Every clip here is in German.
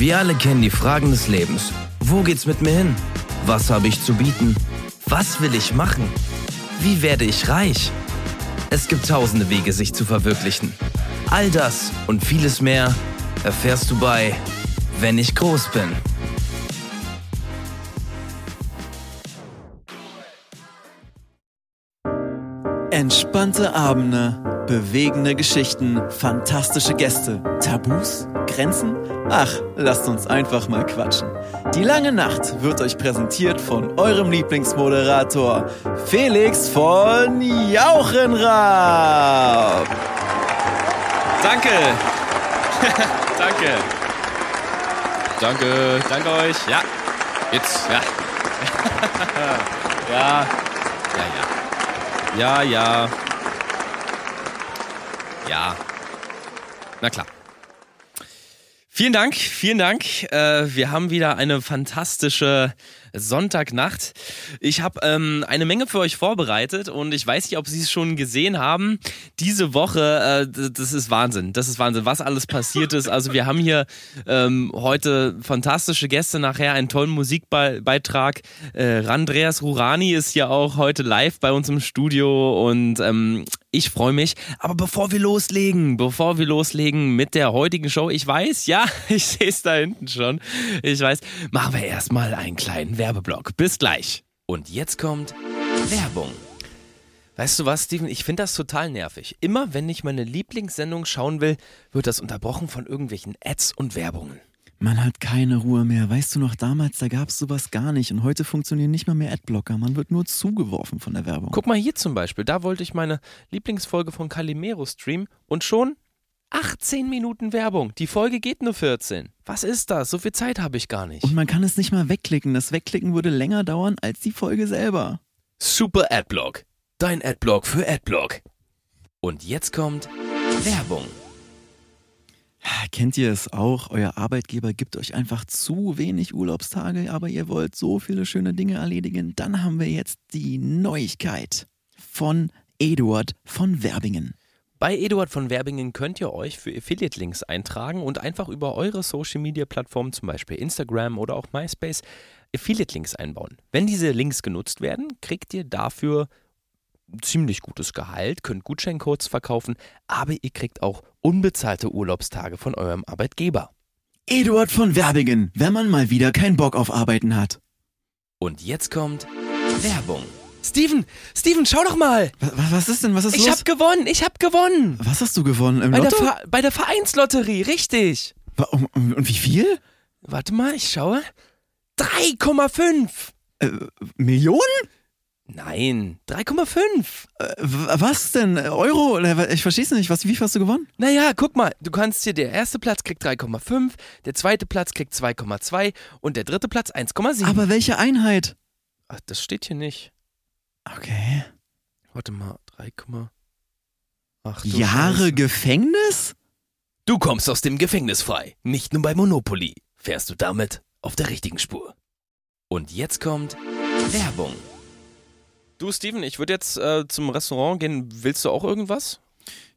Wir alle kennen die Fragen des Lebens. Wo geht's mit mir hin? Was habe ich zu bieten? Was will ich machen? Wie werde ich reich? Es gibt tausende Wege, sich zu verwirklichen. All das und vieles mehr erfährst du bei Wenn ich groß bin. Entspannte Abende, bewegende Geschichten, fantastische Gäste, Tabus, Grenzen? Ach, lasst uns einfach mal quatschen. Die lange Nacht wird euch präsentiert von eurem Lieblingsmoderator Felix von Jauchenraab. Danke. danke. Danke, danke euch. Ja, jetzt, ja. ja, ja, ja. Ja, ja. Ja. Na klar. Vielen Dank, vielen Dank. Äh, wir haben wieder eine fantastische Sonntagnacht. Ich habe ähm, eine Menge für euch vorbereitet und ich weiß nicht, ob Sie es schon gesehen haben. Diese Woche, äh, das ist Wahnsinn. Das ist Wahnsinn, was alles passiert ist. Also wir haben hier ähm, heute fantastische Gäste, nachher einen tollen Musikbeitrag. Äh, Randreas Rurani ist ja auch heute live bei uns im Studio und ähm, ich freue mich. Aber bevor wir loslegen, bevor wir loslegen mit der heutigen Show, ich weiß, ja, ich sehe es da hinten schon. Ich weiß, machen wir erstmal einen kleinen Werbeblock. Bis gleich. Und jetzt kommt Werbung. Weißt du was, Steven? Ich finde das total nervig. Immer wenn ich meine Lieblingssendung schauen will, wird das unterbrochen von irgendwelchen Ads und Werbungen. Man hat keine Ruhe mehr. Weißt du noch, damals, da gab es sowas gar nicht. Und heute funktionieren nicht mal mehr Adblocker. Man wird nur zugeworfen von der Werbung. Guck mal hier zum Beispiel. Da wollte ich meine Lieblingsfolge von Calimero streamen und schon 18 Minuten Werbung. Die Folge geht nur 14. Was ist das? So viel Zeit habe ich gar nicht. Und man kann es nicht mal wegklicken. Das Wegklicken würde länger dauern als die Folge selber. Super Adblock. Dein Adblock für Adblock. Und jetzt kommt Werbung. Kennt ihr es auch? Euer Arbeitgeber gibt euch einfach zu wenig Urlaubstage, aber ihr wollt so viele schöne Dinge erledigen. Dann haben wir jetzt die Neuigkeit von Eduard von Werbingen. Bei Eduard von Werbingen könnt ihr euch für Affiliate-Links eintragen und einfach über eure Social-Media-Plattformen, zum Beispiel Instagram oder auch MySpace, Affiliate-Links einbauen. Wenn diese Links genutzt werden, kriegt ihr dafür ziemlich gutes Gehalt, könnt Gutscheincodes verkaufen, aber ihr kriegt auch unbezahlte Urlaubstage von eurem Arbeitgeber. Eduard von Werbingen, wenn man mal wieder keinen Bock auf Arbeiten hat. Und jetzt kommt Werbung. Steven, Steven, schau doch mal. Was, was ist denn? Was ist ich los? hab gewonnen, ich hab gewonnen. was hast du gewonnen? Im Bei der, Lotto? Ver bei der Vereinslotterie, richtig. Und, und, wie viel? Warte mal, ich schaue. 3,5. Äh, Millionen? Nein, 3,5. Äh, was denn? Euro? Ich versteh's nicht. Was, wie viel hast du gewonnen? Naja, guck mal, du kannst hier, der erste Platz kriegt 3,5, der zweite Platz kriegt 2,2 und der dritte Platz 1,7. Aber welche Einheit? Ach, das steht hier nicht. Okay. Warte mal, 3,8. Ach, du Jahre Scheiße. Gefängnis? Du kommst aus dem Gefängnis frei. Nicht nur bei Monopoly. Fährst du damit auf der richtigen Spur. Und jetzt kommt Werbung. Du, Steven, ich würde jetzt äh, zum Restaurant gehen. Willst du auch irgendwas?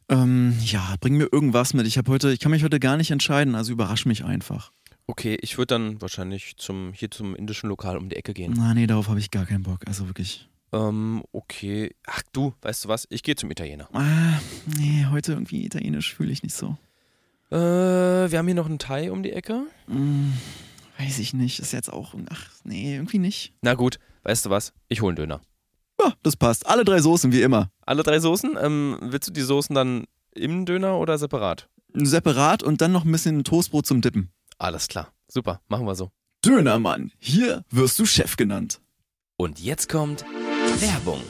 Ähm, ja, bring mir irgendwas mit. Ich habe heute, ich kann mich heute gar nicht entscheiden, also überrasch mich einfach. Okay, ich würde dann wahrscheinlich zum, hier zum indischen Lokal um die Ecke gehen. Na, nee, darauf habe ich gar keinen Bock. Also wirklich. Ähm, okay. Ach du, weißt du was? Ich gehe zum Italiener. Ah, nee, heute irgendwie italienisch fühle ich nicht so. Äh, wir haben hier noch einen Thai um die Ecke. Hm, weiß ich nicht. Ist jetzt auch. Ach, nee, irgendwie nicht. Na gut, weißt du was? Ich hole einen Döner. Ja, das passt. Alle drei Soßen wie immer. Alle drei Soßen? Ähm, willst du die Soßen dann im Döner oder separat? Separat und dann noch ein bisschen Toastbrot zum Dippen. Alles klar. Super, machen wir so. Dönermann, hier wirst du Chef genannt. Und jetzt kommt Werbung.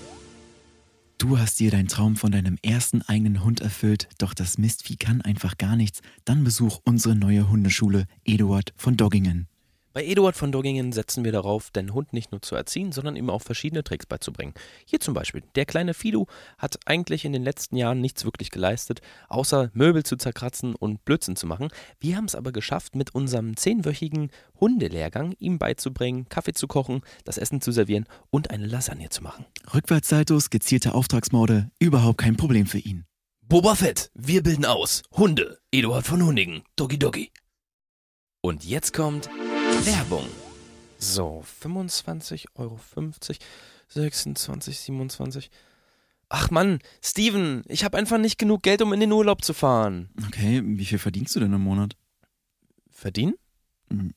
Du hast dir deinen Traum von deinem ersten eigenen Hund erfüllt, doch das Mistvieh kann einfach gar nichts. Dann besuch unsere neue Hundeschule Eduard von Doggingen. Bei Eduard von Doggingen setzen wir darauf, den Hund nicht nur zu erziehen, sondern ihm auch verschiedene Tricks beizubringen. Hier zum Beispiel, der kleine Fido hat eigentlich in den letzten Jahren nichts wirklich geleistet, außer Möbel zu zerkratzen und Blödsinn zu machen. Wir haben es aber geschafft, mit unserem zehnwöchigen Hundelehrgang ihm beizubringen, Kaffee zu kochen, das Essen zu servieren und eine Lasagne zu machen. Rückwärtssaltos, gezielte Auftragsmorde, überhaupt kein Problem für ihn. Boba Fett, wir bilden aus. Hunde. Eduard von Hundigen. Doggy Doggy. Und jetzt kommt Werbung. So, 25,50 Euro, 26, 27. Ach Mann, Steven, ich habe einfach nicht genug Geld, um in den Urlaub zu fahren. Okay, wie viel verdienst du denn im Monat? Verdienen?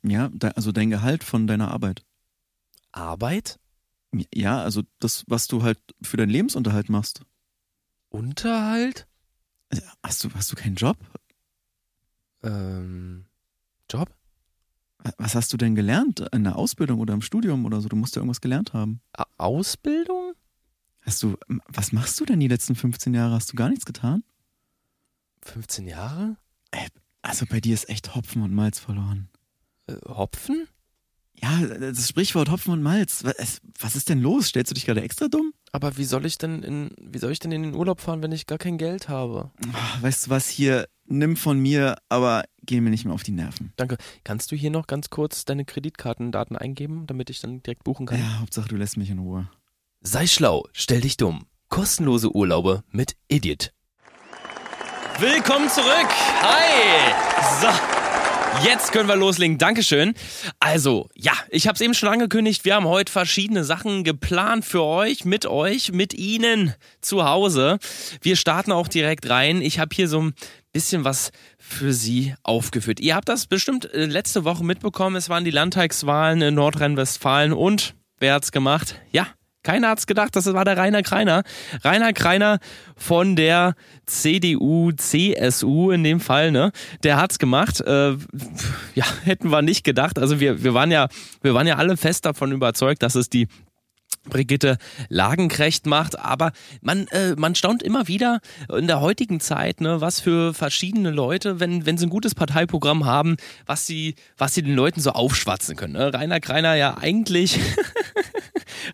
Ja, de also dein Gehalt von deiner Arbeit. Arbeit? Ja, also das, was du halt für deinen Lebensunterhalt machst. Unterhalt? Hast du, hast du keinen Job? Ähm, Job? Was hast du denn gelernt? In der Ausbildung oder im Studium oder so? Du musst ja irgendwas gelernt haben. Ausbildung? Hast du, was machst du denn die letzten 15 Jahre? Hast du gar nichts getan? 15 Jahre? Ey, also bei dir ist echt Hopfen und Malz verloren. Äh, Hopfen? Ja, das Sprichwort Hopfen und Malz. Was, was ist denn los? Stellst du dich gerade extra dumm? Aber wie soll ich denn in, wie soll ich denn in den Urlaub fahren, wenn ich gar kein Geld habe? Ach, weißt du was hier? Nimm von mir, aber geh mir nicht mehr auf die Nerven. Danke. Kannst du hier noch ganz kurz deine Kreditkartendaten eingeben, damit ich dann direkt buchen kann? Ja, Hauptsache du lässt mich in Ruhe. Sei schlau, stell dich dumm. Kostenlose Urlaube mit Idiot. Willkommen zurück. Hi. So. Jetzt können wir loslegen. Dankeschön. Also, ja, ich habe es eben schon angekündigt. Wir haben heute verschiedene Sachen geplant für euch, mit euch, mit Ihnen zu Hause. Wir starten auch direkt rein. Ich habe hier so ein bisschen was für Sie aufgeführt. Ihr habt das bestimmt äh, letzte Woche mitbekommen. Es waren die Landtagswahlen in Nordrhein-Westfalen und wer hat's gemacht? Ja, keiner hat's gedacht, das war der Rainer Kreiner. Rainer Kreiner von der CDU, CSU in dem Fall, ne? Der hat's gemacht. Äh, ja, hätten wir nicht gedacht. Also wir, wir waren ja, wir waren ja alle fest davon überzeugt, dass es die Brigitte Lagenkrecht macht, aber man, äh, man staunt immer wieder in der heutigen Zeit, ne, was für verschiedene Leute, wenn, wenn sie ein gutes Parteiprogramm haben, was sie, was sie den Leuten so aufschwatzen können. Ne? Rainer Kreiner ja eigentlich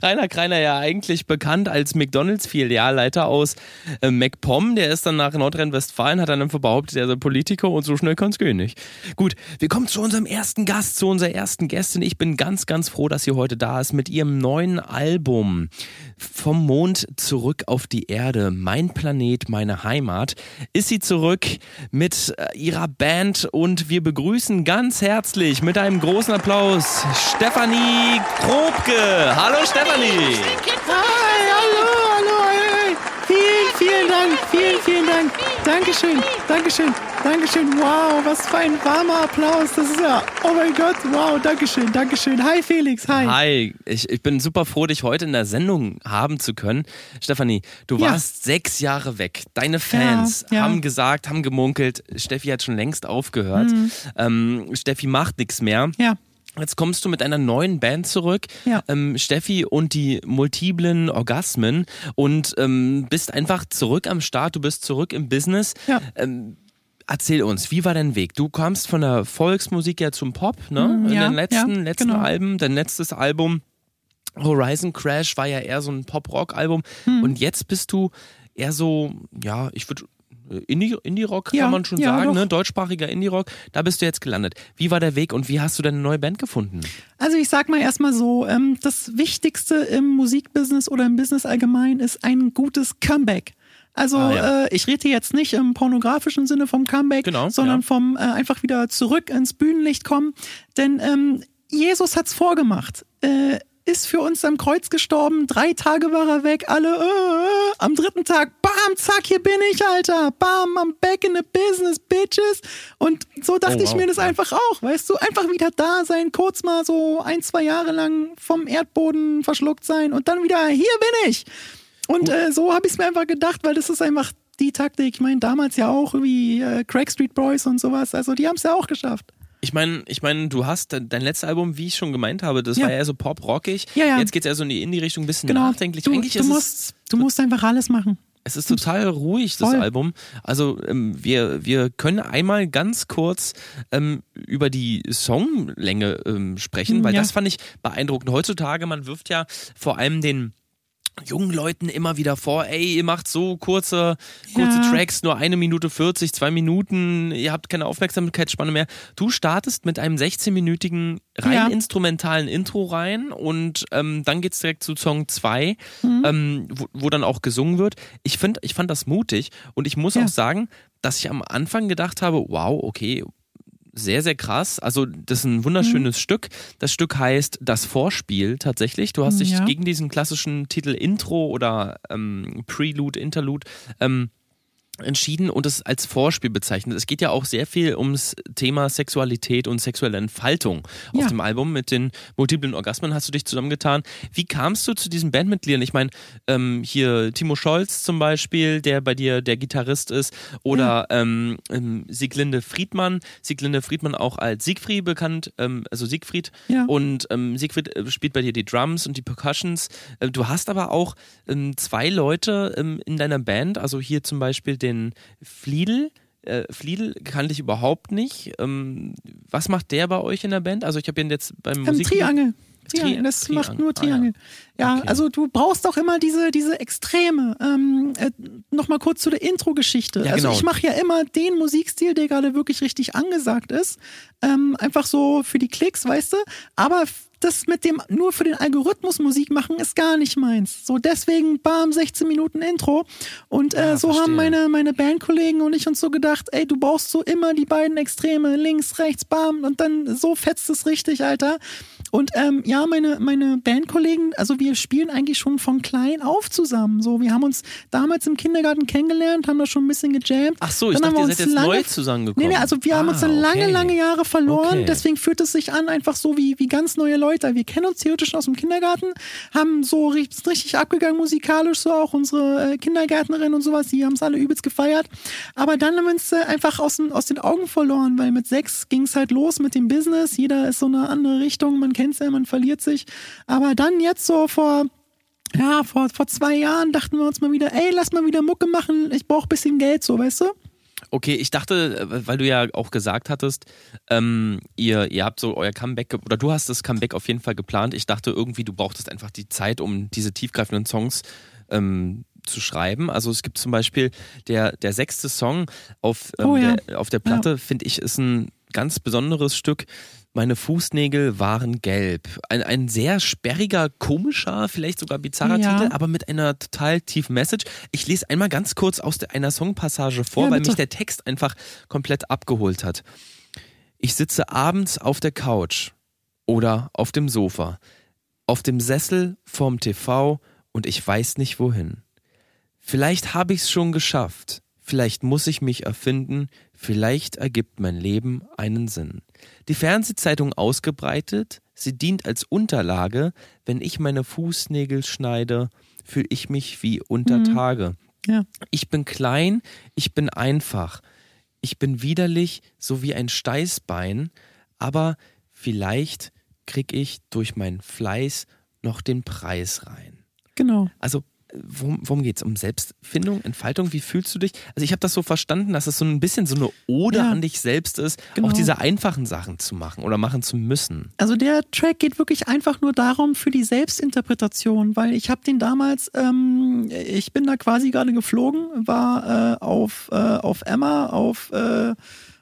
Rainer Kreiner ja eigentlich bekannt als McDonalds-Filialleiter aus äh, MacPom. Der ist dann nach Nordrhein-Westfalen, hat dann einfach behauptet, er sei Politiker und so schnell kann es gehen nicht. Gut, wir kommen zu unserem ersten Gast, zu unserer ersten Gästin. Ich bin ganz, ganz froh, dass sie heute da ist mit ihrem neuen Album. Vom Mond zurück auf die Erde, mein Planet, meine Heimat, ist sie zurück mit äh, ihrer Band und wir begrüßen ganz herzlich mit einem großen Applaus Stefanie Krobke. Hallo Stefanie! Hi, hallo, hallo, hey. Vielen, vielen Dank, vielen, vielen Dank. Dankeschön, Dankeschön, Dankeschön. Wow, was für ein warmer Applaus. Das ist ja, oh mein Gott, wow, Dankeschön, Dankeschön. Hi Felix, hi. Hi, ich, ich bin super froh, dich heute in der Sendung haben zu können. Stefanie, du Ja. warst sechs Jahre weg. Deine Fans Ja, ja. haben gesagt, haben gemunkelt, Steffi hat schon längst aufgehört. Ähm, Steffi macht nichts mehr. Mhm. Ja, Jetzt kommst du mit einer neuen Band zurück, Ja. ähm, Steffi und die multiplen Orgasmen und ähm, bist einfach zurück am Start, du bist zurück im Business. Ja. Ähm, erzähl uns, wie war dein Weg? Du kamst von der Volksmusik ja zum Pop, ne? Mm, In ja, den letzten, ja, letzten genau. Alben, dein letztes Album Horizon Crash war ja eher so ein Pop-Rock-Album Hm. und jetzt bist du eher so, ja, ich würde Indie- Indie-Rock Ja, kann man schon ja, sagen, ne? deutschsprachiger Indie-Rock. Da bist du jetzt gelandet. Wie war der Weg und wie hast du deine neue Band gefunden? also ich sag mal erstmal so, ähm, das Wichtigste im Musikbusiness oder im Business allgemein ist ein gutes Comeback. Also Ah, ja. äh, ich rede jetzt nicht im pornografischen Sinne vom Comeback, Genau, sondern vom äh, einfach wieder zurück ins Bühnenlicht kommen. Denn ähm, Jesus hat's vorgemacht. Äh, ist für uns am Kreuz gestorben, drei Tage war er weg, alle, äh, äh, am dritten Tag, bam, zack, hier bin ich, Alter, bam, I'm back in the business, bitches. Und so dachte Oh, ich wow. mir das einfach auch, weißt du, einfach wieder da sein, kurz mal so ein, zwei Jahre lang vom Erdboden verschluckt sein und dann wieder, hier bin ich. Und äh, so habe ich es mir einfach gedacht, weil das ist einfach die Taktik. Ich meine, damals ja auch wie äh, Craig Street Boys und sowas, also die haben es ja auch geschafft. Ich meine, ich meine, du hast de- dein letztes Album, wie ich schon gemeint habe, das Ja. war ja so pop-rockig. Ja, ja. Jetzt geht es eher so in die Indie-Richtung, ein bisschen Genau. nachdenklich. Du, Eigentlich du, musst, du musst einfach alles machen. es, es ist total ruhig, das Voll. Album. Also ähm, wir, wir können einmal ganz kurz ähm, über die Songlänge ähm, sprechen, Hm, weil ja. das fand ich beeindruckend. Heutzutage, man wirft ja vor allem den jungen Leuten immer wieder vor, ey, ihr macht so kurze, kurze Ja. Tracks, nur eine Minute 40, zwei Minuten, ihr habt keine Aufmerksamkeitsspanne mehr. Du startest mit einem 16-minütigen rein Ja. instrumentalen Intro rein und ähm, dann geht's direkt zu Song 2, Mhm. ähm, wo, wo dann auch gesungen wird. Ich, find, ich fand das mutig und ich muss Ja. auch sagen, dass ich am Anfang gedacht habe, wow, okay, sehr, sehr krass. Also, das ist ein wunderschönes Stück. Das Stück heißt Das Vorspiel tatsächlich. Du hast dich Ja. gegen diesen klassischen Titel Intro oder ähm, Prelude, Interlude ähm, entschieden und es als Vorspiel bezeichnet. Es geht ja auch sehr viel ums Thema Sexualität und sexuelle Entfaltung auf Ja. dem Album. Mit den multiplen Orgasmen hast du dich zusammengetan. Wie kamst du zu diesen Bandmitgliedern? Ich meine, ähm, hier Timo Scholz zum Beispiel, der bei dir der Gitarrist ist, oder ähm, ähm, Sieglinde Friedmann. Sieglinde Friedmann auch als Siegfried bekannt, ähm, also Siegfried. Ja. Und ähm, Siegfried äh, spielt bei dir die Drums und die Percussions. Äh, du hast aber auch ähm, zwei Leute ähm, in deiner Band, also hier zum Beispiel den Fliedel. Äh, Fliedel kannte ich überhaupt nicht. Ähm, was macht der bei euch in der Band? Also ich habe ihn jetzt beim Ähm, Musik Triangel. Tri- Triangel. Das Triangel. macht nur Ah, ja. Triangel. ja, Okay. also du brauchst auch immer diese, diese Extreme. Ähm, äh, Nochmal kurz zu der Intro-Geschichte. Ja, also genau. ich mache ja immer den Musikstil, der gerade wirklich richtig angesagt ist. Ähm, einfach so für die Klicks, weißt du. Aber das mit dem nur für den Algorithmus Musik machen ist gar nicht meins. So deswegen, bam, 16 Minuten Intro. Und äh, Ja, so verstehe. haben meine, meine Bandkollegen und ich uns so gedacht, ey, du brauchst so immer die beiden Extreme, links, rechts, bam, und dann so fetzt es richtig, Alter. Und ähm, ja, meine, meine Bandkollegen, also wir spielen eigentlich schon von klein auf zusammen. So, wir haben uns damals im Kindergarten kennengelernt, haben da schon ein bisschen gejammt. Ach so, ich Dann haben dachte, wir ihr seid uns jetzt lange- neu zusammengekommen. Nee, nee, also wir haben uns Ah, dann lange, okay. lange Jahre verloren. Okay. Deswegen fühlt es sich an, einfach so wie, wie ganz neue Leute. Wir kennen uns theoretisch schon aus dem Kindergarten, haben so richtig, richtig abgegangen musikalisch, so auch unsere äh, Kindergärtnerin und sowas, die haben es alle übelst gefeiert. Aber dann haben wir uns äh, einfach aus den, aus den Augen verloren, weil mit sechs ging es halt los mit dem Business. Jeder ist so eine andere Richtung, man kennt ja, man verliert sich. Aber dann jetzt so vor ja, vor, vor zwei Jahren dachten wir uns mal wieder, ey, lass mal wieder Mucke machen, ich brauche bisschen Geld, so, weißt du? Okay, ich dachte, weil du ja auch gesagt hattest, ähm, ihr, ihr habt so euer Comeback, oder du hast das Comeback auf jeden Fall geplant. Ich dachte irgendwie, du brauchtest einfach die Zeit, um diese tiefgreifenden Songs ähm, zu schreiben. Also es gibt zum Beispiel der, der sechste Song auf, ähm, Oh ja. der, auf der Platte, finde ich, ist ein ganz besonderes Stück. Meine Fußnägel waren gelb. Ein, ein sehr sperriger, komischer, vielleicht sogar bizarrer Ja. Titel, aber mit einer total tiefen Message. Ich lese einmal ganz kurz aus der, einer Songpassage vor, Ja, weil mich der Text einfach komplett abgeholt hat. Ich sitze abends auf der Couch oder auf dem Sofa, auf dem Sessel vorm TV und ich weiß nicht wohin. Vielleicht habe ich's schon geschafft, vielleicht muss ich mich erfinden, vielleicht ergibt mein Leben einen Sinn. Die Fernsehzeitung ausgebreitet, sie dient als Unterlage, wenn ich meine Fußnägel schneide, fühle ich mich wie unter Tage. Ja. Ich bin klein, ich bin einfach. Ich bin widerlich, so wie ein Steißbein, aber vielleicht krieg ich durch meinen Fleiß noch den Preis rein. Genau. Also, worum, worum geht's? Um Selbstfindung, Entfaltung? Wie fühlst du dich? Also, ich habe das so verstanden, dass es so ein bisschen so eine Ode Ja. an dich selbst ist, Genau. auch diese einfachen Sachen zu machen oder machen zu müssen. Also der Track geht wirklich einfach nur darum für die Selbstinterpretation, weil ich habe den damals, ähm, ich bin da quasi gerade geflogen, war äh, auf, äh, auf Emma, auf, äh,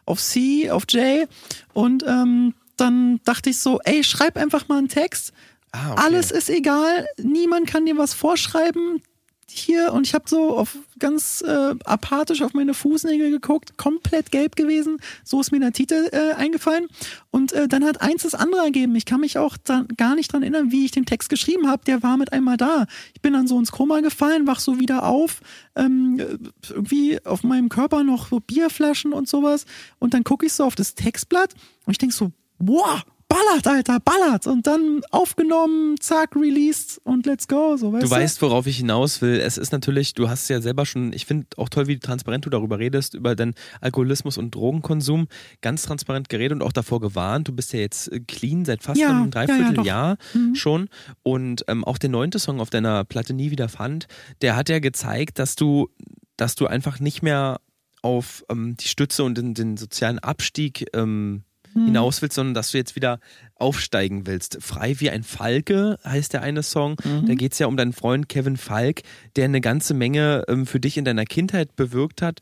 auf C, auf J und ähm, dann dachte ich so, ey, schreib einfach mal einen Text. Ah, okay. Alles ist egal, niemand kann dir was vorschreiben. Hier und ich habe so auf ganz äh, apathisch auf meine Fußnägel geguckt, komplett gelb gewesen. So ist mir der Titel äh, eingefallen. Und äh, dann hat eins das andere ergeben. Ich kann mich auch dann gar nicht dran erinnern, wie ich den Text geschrieben habe. Der war mit einmal da. Ich bin dann so ins Koma gefallen, wach so wieder auf. Ähm, äh, irgendwie auf meinem Körper noch so Bierflaschen und sowas. Und dann gucke ich so auf das Textblatt und ich denk so, boah, ballert, Alter, ballert. Und dann aufgenommen, zack, released und let's go. So, weißt Du du weißt, worauf ich hinaus will. Es ist natürlich, du hast ja selber schon, ich finde auch toll, wie transparent du darüber redest, über deinen Alkoholismus und Drogenkonsum. Ganz transparent geredet und auch davor gewarnt. Du bist ja jetzt äh, clean seit fast Ja, einem ja, ja, Dreivierteljahr doch. Mhm. schon. Und ähm, auch der neunte Song auf deiner Platte Nie wieder fand, der hat ja gezeigt, dass du, dass du einfach nicht mehr auf ähm, die Stütze und den, den sozialen Abstieg ähm, Mhm. hinaus willst, sondern dass du jetzt wieder aufsteigen willst. Frei wie ein Falke heißt der eine Song. Mhm. Da geht es ja um deinen Freund Kevin Falk, der eine ganze Menge ähm, für dich in deiner Kindheit bewirkt hat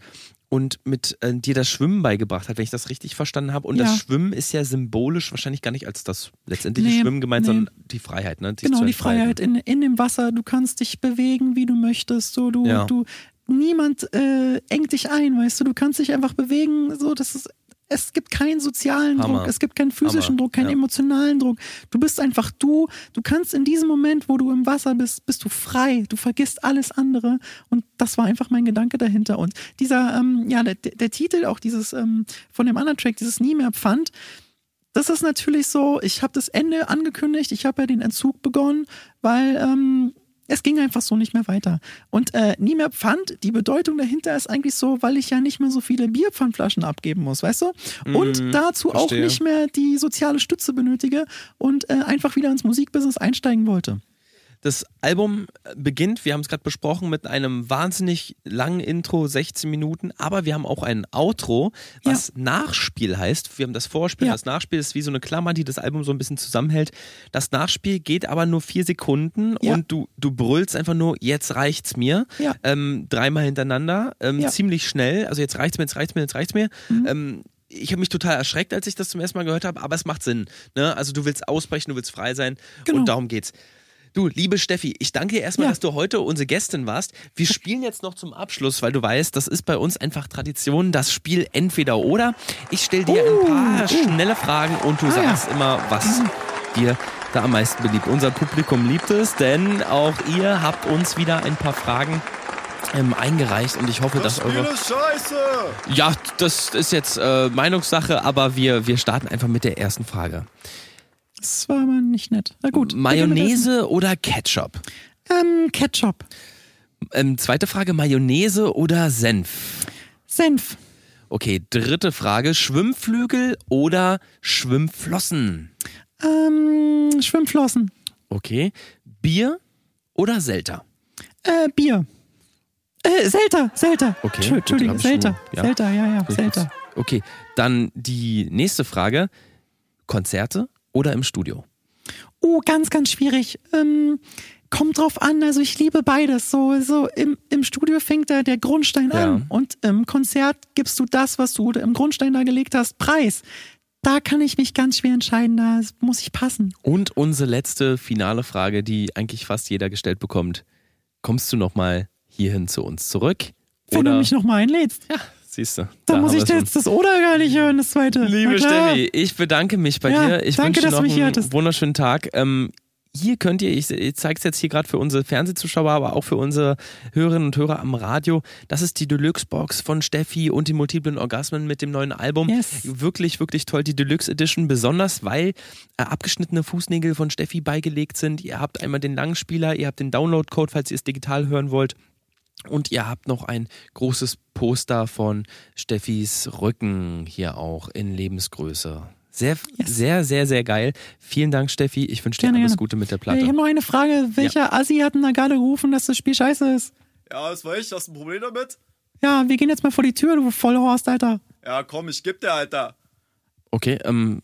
und mit äh, dir das Schwimmen beigebracht hat, wenn ich das richtig verstanden habe. Und Ja. das Schwimmen ist ja symbolisch wahrscheinlich gar nicht als das letztendliche Nee, Schwimmen gemeint, nee. sondern die Freiheit. Ne? dich Genau, die. Freiheit in, in dem Wasser. Du kannst dich bewegen, wie du möchtest. So, du, Ja. du, niemand äh, engt dich ein, weißt du. Du kannst dich einfach bewegen. So, das ist es gibt keinen sozialen Hammer. Druck, es gibt keinen physischen Hammer, Druck, keinen ja. emotionalen Druck. Du bist einfach du. Du kannst in diesem Moment, wo du im Wasser bist, bist du frei. Du vergisst alles andere. Und das war einfach mein Gedanke dahinter. Und dieser, ähm, ja, der, der Titel, auch dieses ähm, von dem anderen Track, dieses Nie mehr Pfand, das ist natürlich so, ich habe das Ende angekündigt, ich habe ja den Entzug begonnen, weil ähm, es ging einfach so nicht mehr weiter. Und äh, nie mehr Pfand, die Bedeutung dahinter ist eigentlich so, weil ich ja nicht mehr so viele Bierpfandflaschen abgeben muss, weißt du? Und Mhm, dazu auch verstehe. nicht mehr die soziale Stütze benötige und äh, einfach wieder ins Musikbusiness einsteigen wollte. Das Album beginnt, wir haben es gerade besprochen, mit einem wahnsinnig langen Intro, 16 Minuten, aber wir haben auch ein Outro, was Nachspiel heißt. Wir haben das Vorspiel, Ja. das Nachspiel ist wie so eine Klammer, die das Album so ein bisschen zusammenhält. Das Nachspiel geht aber nur vier Sekunden Ja. und du, du brüllst einfach nur, jetzt reicht's mir. Ja. Ähm, dreimal hintereinander, ähm, Ja. Mhm. ziemlich schnell. Also jetzt reicht's mir, jetzt reicht's mir, jetzt reicht's mir. Ähm, ich habe mich total erschreckt, als ich das zum ersten Mal gehört habe, aber es macht Sinn. Ne? Also du willst ausbrechen, du willst frei sein Genau. und darum geht's. Du, liebe Steffi, ich danke dir erstmal, Ja. dass du heute unsere Gästin warst. Wir spielen jetzt noch zum Abschluss, weil du weißt, das ist bei uns einfach Tradition, das Spiel entweder oder. Ich stelle dir ein paar schnelle Fragen und du Uh, Ah, ja. sagst immer, was dir da am meisten beliebt. Unser Publikum liebt es, denn auch ihr habt uns wieder ein paar Fragen ähm, eingereicht und ich hoffe, dass eure... ist scheiße! Ja, das ist jetzt äh, Meinungssache, aber wir, wir starten einfach mit der ersten Frage. Das war aber nicht nett. Na gut. Mayonnaise oder Ketchup? Ähm, Ketchup. Ähm, zweite Frage, Mayonnaise oder Senf? Senf. Okay, dritte Frage, Schwimmflügel oder Schwimmflossen? Ähm, Schwimmflossen. Okay, Bier oder Selter? Äh, Bier. Äh, Selter, Selter. Okay, Entschuldigung, Selter. schon- ja. Selter, ja, ja, Selter. Okay, dann die nächste Frage, Konzerte oder im Studio? Oh, ganz, ganz schwierig. Ähm, kommt drauf an, also ich liebe beides. So, so im, im Studio fängt da der Grundstein Ja. an und im Konzert gibst du das, was du im Grundstein da gelegt hast, preis. Da kann ich mich ganz schwer entscheiden, da muss ich passen. Und unsere letzte finale Frage, die eigentlich fast jeder gestellt bekommt. Kommst du nochmal hierhin zu uns zurück? Wenn oder du mich nochmal einlädst, ja, siehst du. da muss ich jetzt das Oder gar nicht hören, das zweite. Liebe. Steffi, ich bedanke mich bei Ja, dir. Ich danke, wünsche dass noch du mich hier einen wunderschönen Tag. Ähm, hier könnt ihr, ich, ich zeige es jetzt hier gerade für unsere Fernsehzuschauer, aber auch für unsere Hörerinnen und Hörer am Radio. Das ist die Deluxe-Box von Steffi und die multiplen Orgasmen mit dem neuen Album. Yes. Wirklich, wirklich toll. Die Deluxe Edition, besonders weil äh, abgeschnittene Fußnägel von Steffi beigelegt sind. Ihr habt einmal den Langspieler, ihr habt den Download-Code, falls ihr es digital hören wollt. Und ihr habt noch ein großes Poster von Steffis Rücken hier auch in Lebensgröße. Sehr, Yes. sehr, sehr, sehr geil. Vielen Dank, Steffi. Ich wünsche dir Gerne, alles gerne. Gute mit der Platte. Ich habe noch eine Frage. Welcher Assi hat denn da gerade gerufen, dass das Spiel scheiße ist? Ja, das war ich. Hast du ein Problem damit? Ja, wir gehen jetzt mal vor die Tür, du Vollhorst, Alter. Ja, komm, ich geb dir, Alter. Okay, ähm,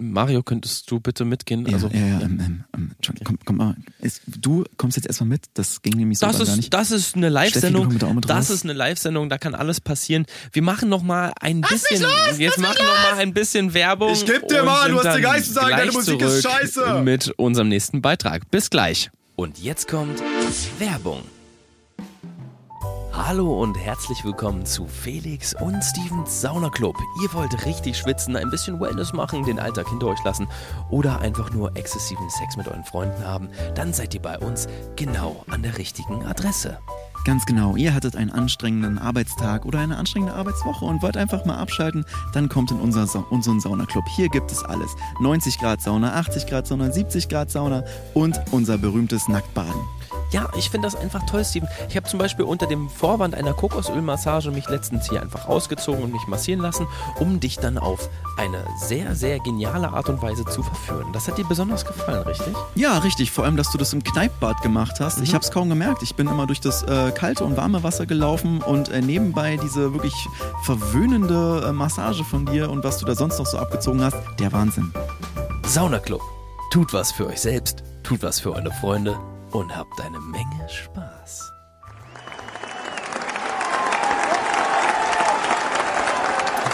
Mario, könntest du bitte mitgehen? Ja, also, ja, ja, ähm, ähm, ähm, komm, komm mal. Ist, du kommst jetzt erstmal mit. Das ging nämlich so Das gar ist, nicht. das ist eine Live-Sendung. Das ist eine Live-Sendung, da kann alles passieren. Wir machen noch mal ein bisschen, wir machen noch mal ein bisschen Werbung. Ich geb dir mal, du hast gar nichts zu sagen, deine Musik ist scheiße. Mit unserem nächsten Beitrag. Bis gleich. Und jetzt kommt Werbung. Hallo und herzlich willkommen zu Felix und Stevens Sauna Club. Ihr wollt richtig schwitzen, ein bisschen Wellness machen, den Alltag hinter euch lassen oder einfach nur exzessiven Sex mit euren Freunden haben, dann seid ihr bei uns genau an der richtigen Adresse. Ganz genau, ihr hattet einen anstrengenden Arbeitstag oder eine anstrengende Arbeitswoche und wollt einfach mal abschalten, dann kommt in unser Sa unseren Saunaclub. Hier gibt es alles. 90 Grad Sauna, 80 Grad Sauna, 70 Grad Sauna und unser berühmtes Nacktbaden. Ja, ich finde das einfach toll, Steven. Ich habe zum Beispiel unter dem Vorwand einer Kokosölmassage mich letztens hier einfach ausgezogen und mich massieren lassen, um dich dann auf eine sehr, sehr geniale Art und Weise zu verführen. Das hat dir besonders gefallen, richtig? Ja, richtig. Vor allem, dass du das im Kneippbad gemacht hast. Mhm. Ich habe es kaum gemerkt. Ich bin immer durch das äh, kalte und warme Wasser gelaufen und äh, nebenbei diese wirklich verwöhnende äh, Massage von dir und was du da sonst noch so abgezogen hast, der Wahnsinn. Saunaclub. Tut was für euch selbst, tut was für eure Freunde und habt eine Menge Spaß.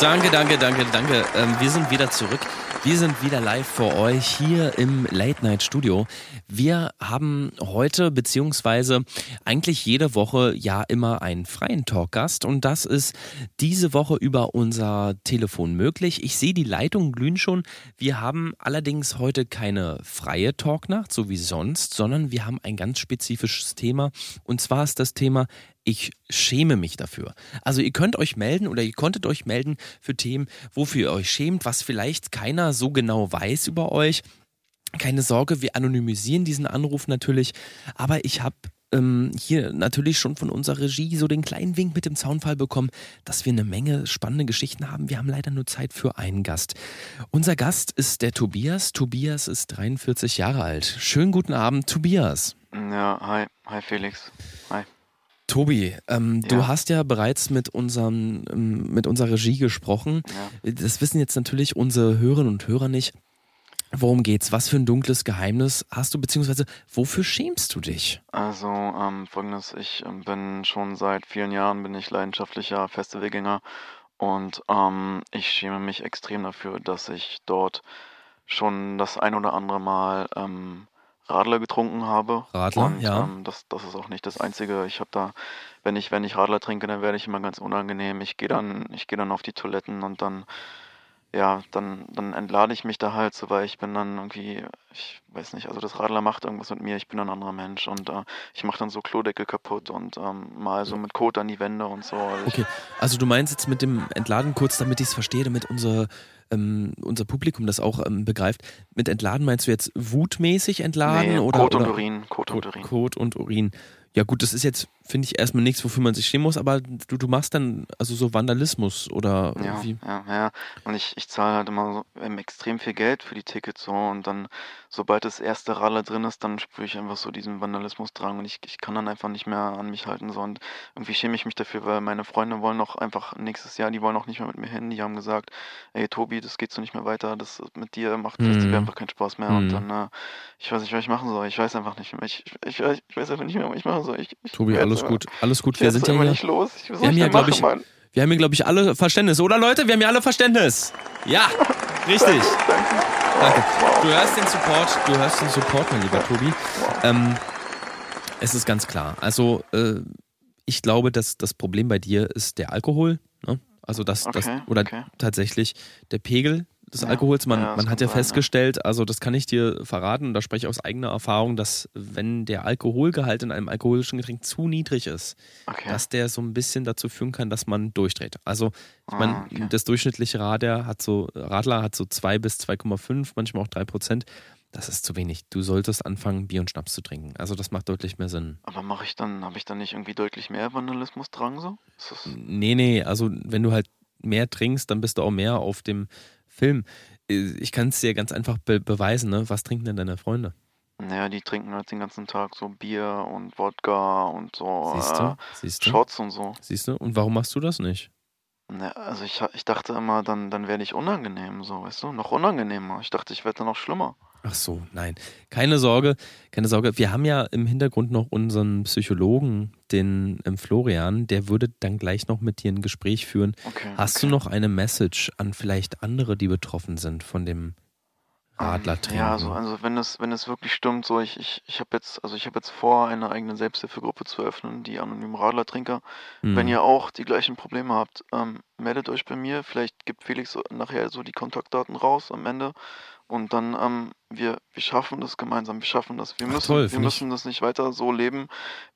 Danke, danke, danke, danke. Ähm, wir sind wieder zurück. Wir sind wieder live vor euch hier im Late Night Studio. Wir haben heute beziehungsweise eigentlich jede Woche ja immer einen freien Talkgast und das ist diese Woche über unser Telefon möglich. Ich sehe die Leitungen glühen schon. Wir haben allerdings heute keine freie Talknacht, so wie sonst, sondern wir haben ein ganz spezifisches Thema und zwar ist das Thema ich schäme mich dafür. Also ihr könnt euch melden oder ihr konntet euch melden für Themen, wofür ihr euch schämt, was vielleicht keiner so genau weiß über euch. Keine Sorge, wir anonymisieren diesen Anruf natürlich, aber ich habe ähm, hier natürlich schon von unserer Regie so den kleinen Wink mit dem Zaunfall bekommen, dass wir eine Menge spannende Geschichten haben. Wir haben leider nur Zeit für einen Gast. Unser Gast ist der Tobias. Tobias ist 43 Jahre alt. Schönen guten Abend, Tobias. Ja, hi, hi Felix. Hi. Tobi, ähm, Ja. du hast ja bereits mit, unserem, ähm, mit unserer Regie gesprochen. Ja. Das wissen jetzt natürlich unsere Hörerinnen und Hörer nicht. Worum geht's? Was für ein dunkles Geheimnis hast du, beziehungsweise wofür schämst du dich? Also ähm, folgendes, ich ähm, bin schon seit vielen Jahren bin ich leidenschaftlicher Festivalgänger und ähm, ich schäme mich extrem dafür, dass ich dort schon das ein oder andere Mal ähm, Radler getrunken habe. Radler, und, ja. Ähm, das, das ist auch nicht das Einzige. Ich habe da, wenn ich, wenn ich Radler trinke, dann werde ich immer ganz unangenehm. Ich gehe dann, ich gehe dann auf die Toiletten und dann ja, dann, dann entlade ich mich da halt so, weil ich bin dann irgendwie, ich weiß nicht, also das Radler macht irgendwas mit mir, ich bin ein anderer Mensch und äh, ich mache dann so Klodeckel kaputt und ähm, mal so mit Kot an die Wände und so. Also Okay, also du meinst jetzt mit dem Entladen kurz, damit ich es verstehe, damit unser, ähm, unser Publikum das auch ähm, begreift. Mit Entladen meinst du jetzt wutmäßig entladen nee, oder? Kot und oder? Urin, Kot und Urin. Kot und Urin. Ja gut, das ist jetzt, finde ich, erstmal nichts, wofür man sich schämen muss, aber du, du machst dann also so Vandalismus oder Ja, wie? ja, ja. Und ich, ich zahle halt immer so ähm, extrem viel Geld für die Tickets so und dann, sobald das erste Radler drin ist, dann spüre ich einfach so diesen Vandalismusdrang und ich, ich kann dann einfach nicht mehr an mich halten so und irgendwie schäme ich mich dafür, weil meine Freunde wollen noch einfach nächstes Jahr, die wollen auch nicht mehr mit mir hin, die haben gesagt, ey Tobi, das geht so nicht mehr weiter, das mit dir macht Mhm. Festival einfach keinen Spaß mehr Mhm. und dann, äh, ich weiß nicht, was ich machen soll, ich weiß einfach nicht mehr, ich, ich, ich, ich weiß einfach nicht mehr, was ich machen soll. Ich, ich Tobi, alles gut, alles gut. Wir sind ja hier, nicht los. Ich, wir haben ich glaube ich, Mann? wir haben hier, glaube ich, alle Verständnis, oder Leute? Wir haben hier alle Verständnis. Ja, richtig. Danke. Du hörst den Support, du hörst den Support, mein lieber Tobi. Ähm, es ist ganz klar. Also, äh, ich glaube, dass das Problem bei dir ist der Alkohol. Ne? Also, das, das Okay, oder okay. tatsächlich der Pegel des Ja, Alkohols. Man, ja, man hat ja sein, festgestellt, also das kann ich dir verraten, und da spreche ich aus eigener Erfahrung, dass wenn der Alkoholgehalt in einem alkoholischen Getränk zu niedrig ist, Okay. dass der so ein bisschen dazu führen kann, dass man durchdreht. Also, ich Ah, meine, okay. das durchschnittliche Radler hat so, Radler hat so 2 bis 2,5, manchmal auch 3 Prozent. Das ist zu wenig. Du solltest anfangen, Bier und Schnaps zu trinken. Also, das macht deutlich mehr Sinn. Aber mache ich dann, habe ich dann nicht irgendwie deutlich mehr Vandalismus dran so? Ist das, Nee, nee, also, wenn du halt mehr trinkst, dann bist du auch mehr auf dem Film. Äh, Ich kann es dir ganz einfach be beweisen, ne? Was trinken denn deine Freunde? naja, die trinken halt den ganzen Tag so Bier und Wodka und so Siehst äh, du? Siehst du? Shots und so. Siehst du? Und warum machst du das nicht? Na, also ich, ha- ich dachte immer, dann, dann werde ich unangenehm, so, weißt du? Noch unangenehmer. Ich dachte, ich werde dann noch schlimmer. Ach so, nein. Keine Sorge, keine Sorge. Wir haben ja im Hintergrund noch unseren Psychologen, den ähm, Florian, der würde dann gleich noch mit dir ein Gespräch führen. Okay. Hast du noch eine Message an vielleicht andere, die betroffen sind von dem Radlertrinken? Ja, also, also wenn es, wenn es wirklich stimmt, so ich, ich, ich habe jetzt, also ich habe jetzt vor, eine eigene Selbsthilfegruppe zu öffnen, die anonymen Radlertrinker. Hm. Wenn ihr auch die gleichen Probleme habt, ähm, meldet euch bei mir. Vielleicht gibt Felix nachher so die Kontaktdaten raus am Ende. Und dann, ähm, wir, wir schaffen das gemeinsam, wir schaffen das. Wir Ach, müssen, toll, wir find ich- müssen das nicht weiter so leben.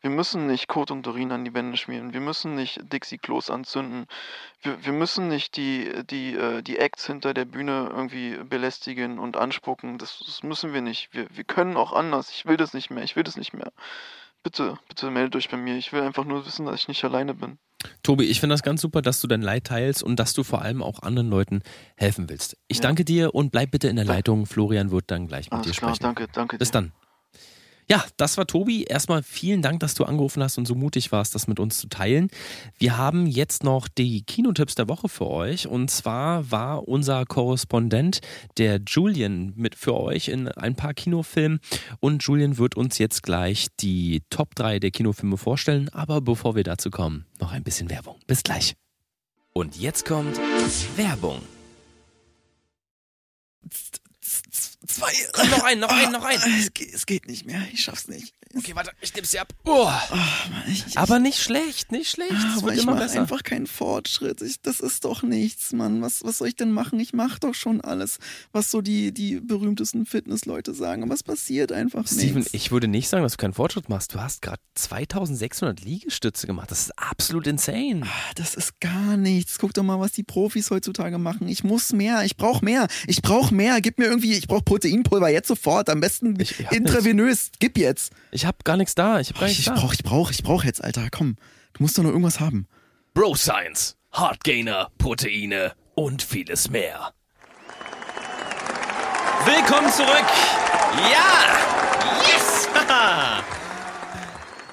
Wir müssen nicht Kot und Urin an die Wände schmieren. Wir müssen nicht Dixie-Klos anzünden. Wir, wir müssen nicht die, die, äh, die Acts hinter der Bühne irgendwie belästigen und anspucken. Das, das müssen wir nicht. Wir, wir können auch anders. Ich will das nicht mehr. Ich will das nicht mehr. Bitte, bitte meldet euch bei mir. Ich will einfach nur wissen, dass ich nicht alleine bin. Tobi, ich finde das ganz super, dass du dein Leid teilst und dass du vor allem auch anderen Leuten helfen willst. Ich Ja. danke dir und bleib bitte in der Leitung. Florian wird dann gleich mit Alles dir klar, sprechen. danke, danke Bis dir. dann. Ja, das war Tobi. Erstmal vielen Dank, dass du angerufen hast und so mutig warst, das mit uns zu teilen. Wir haben jetzt noch die Kinotipps der Woche für euch. Und zwar war unser Korrespondent, der Julian, mit für euch in ein paar Kinofilmen. Und Julian wird uns jetzt gleich die Top 3 der Kinofilme vorstellen. Aber bevor wir dazu kommen, noch ein bisschen Werbung. Bis gleich. Und jetzt kommt Werbung. Zwei. Komm, noch ein, noch ein, noch ein. Es geht, es geht nicht mehr. Ich schaff's nicht. Okay, warte, ich nehm's dir ab. Oh. Ich, ich, Aber nicht schlecht, nicht schlecht. Es aber wird ich immer mache besser. einfach keinen Fortschritt. Ich, das ist doch nichts, Mann. Was, was soll ich denn machen? Ich mache doch schon alles, was so die, die berühmtesten Fitnessleute sagen. Aber es passiert einfach Steven, nichts. ich würde nicht sagen, dass du keinen Fortschritt machst. Du hast gerade 2600 Liegestütze gemacht. Das ist absolut insane. Ah, Das ist gar nichts. Guck doch mal, was die Profis heutzutage machen. Ich muss mehr. Ich brauche mehr. Ich brauche mehr. Gib mir irgendwie, ich brauche Proteinpulver jetzt sofort. Am besten Ich- ich hab intravenös. Gib jetzt. Ich habe gar nichts da. Ich habe gar Ich, nichts ich da. brauche, ich brauche, ich brauche jetzt, Alter. Komm. Du musst doch noch irgendwas haben. Bro Science, Hardgainer, Proteine und vieles mehr. Willkommen zurück. Ja! Yes!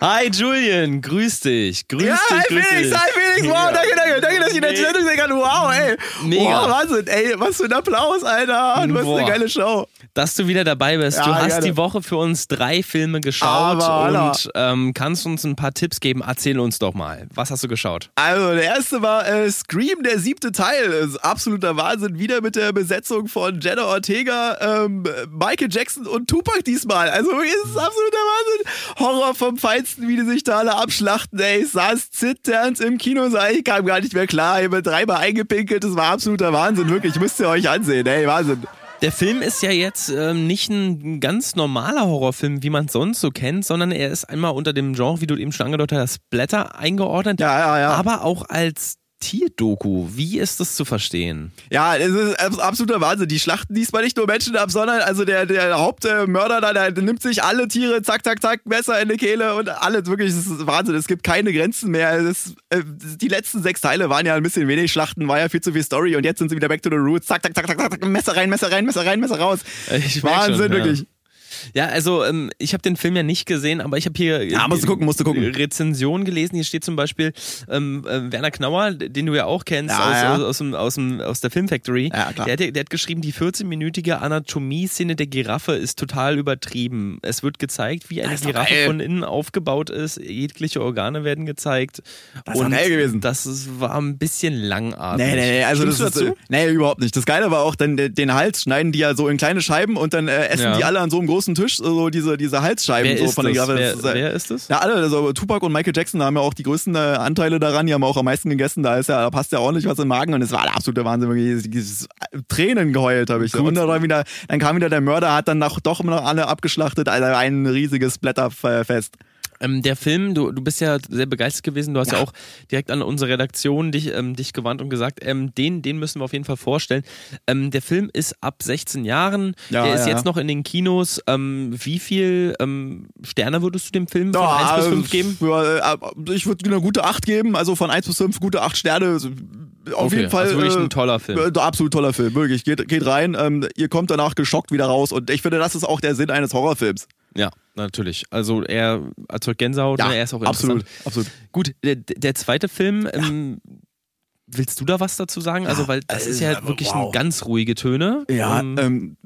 Hi Julian, grüß dich. Grüß dich, grüß dich. Felix. Wow, danke, danke. Danke, dass ich in der. Sendung sehen kann. Wow, ey. Mega. Wow, Wahnsinn. Ey, was für ein Applaus, Alter. Du hast eine geile Show. Dass du wieder dabei bist. Ja, du hast gerne. die Woche für uns drei Filme geschaut Aber, und ähm, kannst uns ein paar Tipps geben. Erzähl uns doch mal. Was hast du geschaut? Also, der erste war äh, Scream, der siebte Teil. Ist absoluter Wahnsinn. Wieder mit der Besetzung von Jenna Ortega, ähm, Michael Jackson und Tupac diesmal. Also, es ist absoluter Wahnsinn. Horror vom Feinsten, wie die sich da alle abschlachten. Ey, ich saß zitternd im Kinosaal. Ich kam gar nicht mehr klar. Ich habe dreimal eingepinkelt. Das war absoluter Wahnsinn. Wirklich, müsst ihr euch ansehen. Ey, Wahnsinn. Der Film ist ja jetzt ähm, nicht ein ganz normaler Horrorfilm, wie man es sonst so kennt, sondern er ist einmal unter dem Genre, wie du eben schon angedeutet hast, Splatter eingeordnet, Ja, ja, ja. aber auch als Tierdoku. Wie ist das zu verstehen? Ja, es ist abs- absoluter Wahnsinn. Die schlachten diesmal nicht nur Menschen ab, sondern also der, der Hauptmörder da, der nimmt sich alle Tiere, zack, zack, zack, Messer in die Kehle und alles wirklich, es ist Wahnsinn. Es gibt keine Grenzen mehr. Es äh, die letzten sechs Teile waren ja ein bisschen wenig Schlachten, war ja viel zu viel Story und jetzt sind sie wieder back to the roots. Zack, zack, zack, zack, zack, Messer rein, Messer rein, Messer rein, Messer raus. Ich Wahnsinn, schon, ja. wirklich. Ja, also ähm, ich habe den Film ja nicht gesehen, aber ich habe hier Ja, musst du gucken, musst du gucken. Rezensionen gelesen. Hier steht zum Beispiel ähm, äh, Werner Knauer, den du ja auch kennst Ja, aus, ja. Aus, aus, dem, aus, dem, aus der Film Factory. Ja, klar. Der, hat, der hat geschrieben, die 14-minütige Anatomie-Szene der Giraffe ist total übertrieben. Es wird gezeigt, wie eine Giraffe geil. von innen aufgebaut ist. Jegliche Organe werden gezeigt. Das doch geil gewesen. Das ist, war ein bisschen langatmig. Nee, nee, nee, also das ist, du äh, dazu? nee, überhaupt nicht. Das Geile war auch dann den, den Hals schneiden die ja so in kleine Scheiben und dann äh, essen Ja. die alle an so einem großen Tisch so diese, diese Halsscheiben Wer so ist von der das? Giraffe. Wer, äh, wer ist das? Ja, alle, also Tupac und Michael Jackson haben ja auch die größten äh, Anteile daran, die haben auch am meisten gegessen, da ist ja, da passt ja ordentlich was im Magen und es war der absolute Wahnsinn, wirklich dieses Tränen geheult habe ich. Gut. Und dann, wieder, dann kam wieder der Mörder, hat dann noch, doch immer noch alle abgeschlachtet, also ein riesiges Blätterfest. Ähm, der Film, du, du bist ja sehr begeistert gewesen, du hast ja, Ja. auch direkt an unsere Redaktion dich, ähm, dich gewandt und gesagt, ähm, den, den müssen wir auf jeden Fall vorstellen. Ähm, der Film ist ab 16 Jahren, Ja, der ist ja. jetzt noch in den Kinos. Ähm, wie viel ähm, Sterne würdest du dem Film von Ja, 1 bis 5 äh, geben? Ich würde eine gute 8 geben, also von 1 bis 5 gute 8 Sterne. Auf Okay, jeden Fall. also wirklich äh, ein toller Film. Äh, absolut toller Film, wirklich. Geht, geht rein, ähm, ihr kommt danach geschockt wieder raus und ich finde, das ist auch der Sinn eines Horrorfilms. Ja, natürlich. Also er erzeugt Gänsehaut, ne? er ist auch absolut, interessant. absolut. Gut, der, der zweite Film, ähm, willst du da was dazu sagen? Also, weil das äh, ist ja aber wirklich wow. ein ganz ruhige Töne. Ja, Ähm, ähm,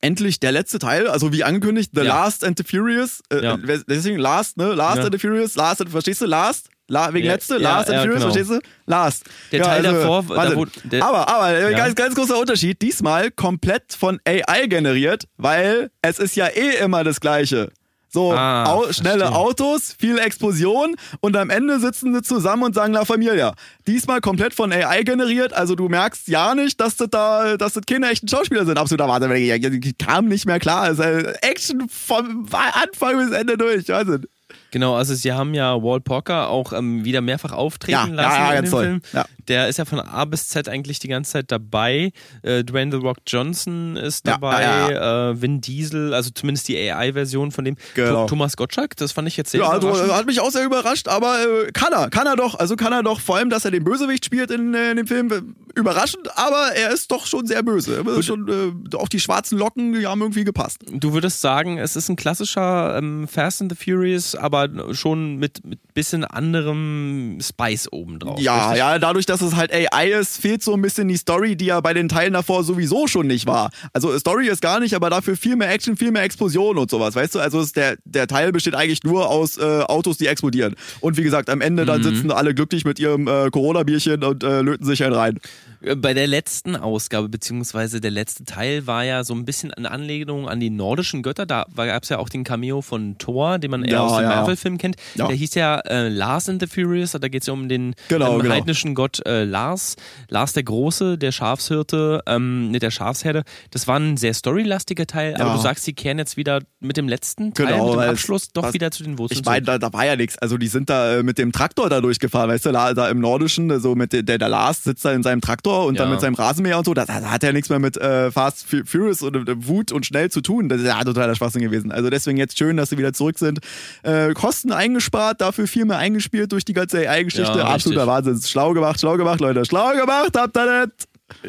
endlich der letzte Teil, also wie angekündigt, The Ja. Last and the Furious. Äh, Ja. wer- Deswegen Last, ne? Last Ja. and the Furious, Last and, verstehst du? Last? La, wegen Ja, letzte, ja, Last and ja, the Furious, genau. verstehst du? Last. Der Teil davor, da Wahnsinn. wo- der- aber, aber, äh, Ja. ganz, ganz großer Unterschied, diesmal komplett von AI generiert, weil es ist ja eh immer das Gleiche. So, Ah, au schnelle verstehe. Autos, viel Explosion und am Ende sitzen sie zusammen und sagen La Familia. Diesmal komplett von AI generiert, also du merkst ja nicht, dass das da, dass das keine echten Schauspieler sind. Absoluter Wahnsinn. Ich kam nicht mehr klar. Also Action vom Anfang bis Ende durch. Wahnsinn. Genau, also sie haben ja Walt Pocker auch ähm, wieder mehrfach auftreten Ja, lassen ja, ja, in ganz dem toll. Film. Ja. Der ist ja von A bis Z eigentlich die ganze Zeit dabei. Äh, Dwayne The Rock Johnson ist dabei, Äh, Vin Diesel, also zumindest die AI-Version von dem. Genau. Tho- Thomas Gottschalk, das fand ich jetzt sehr Ja, also überraschend. hat mich auch sehr überrascht, aber äh, kann er, kann er doch. Also kann er doch, vor allem, dass er den Bösewicht spielt in, äh, in dem Film, äh, überraschend, aber er ist doch schon sehr böse. Schon, äh, auch die schwarzen Locken, die haben irgendwie gepasst. Du würdest sagen, es ist ein klassischer ähm, Fast and the Furious, aber schon mit, mit bisschen anderem Spice obendrauf. Ja, richtig? ja, dadurch, dass es halt AI ist, fehlt so ein bisschen die Story, die ja bei den Teilen davor sowieso schon nicht war. Also Story ist gar nicht, aber dafür viel mehr Action, viel mehr Explosion und sowas, weißt du? Also der, der Teil besteht eigentlich nur aus äh, Autos, die explodieren. Und wie gesagt, am Ende dann sitzen alle glücklich mit ihrem äh, Corona-Bierchen und äh, löten sich halt rein. Äh, Bei der letzten Ausgabe, beziehungsweise der letzte Teil, war ja so ein bisschen eine Anlehnung an die nordischen Götter. Da gab es ja auch den Cameo von Thor, den man eher Ja, aus den ja. Marvel-Filmen kennt. Ja. Der hieß ja äh, Lars in the Furious. Da geht es ja um den Genau, ähm, genau. heidnischen Gott äh, Lars. Lars der Große, der Schafshirte, ähm, mit der Schafsherde. Das war ein sehr storylastiger Teil, aber du sagst, sie kehren jetzt wieder mit dem letzten Teil, Genau, mit dem Abschluss doch wieder zu den Wurzeln Ich meine, da, da war ja nichts. Also die sind da äh, mit dem Traktor da durchgefahren, weißt du, da, da im Nordischen, äh, so mit der, der, der Lars sitzt da in seinem Traktor und dann Ja. mit seinem Rasenmäher und so, da, da hat ja nichts mehr mit äh, Fast Fu- Furious und äh, Wut und schnell zu tun. Das ist ja totaler Schwachsinn gewesen. Also deswegen jetzt schön, dass sie wieder zurück sind. Äh, Kosten eingespart, dafür viel mehr eingespielt durch die ganze AI-Geschichte. Ja, Absoluter. Wahnsinn. Schlau gemacht, schlau gemacht, Leute. Schlau gemacht, habt ihr nicht.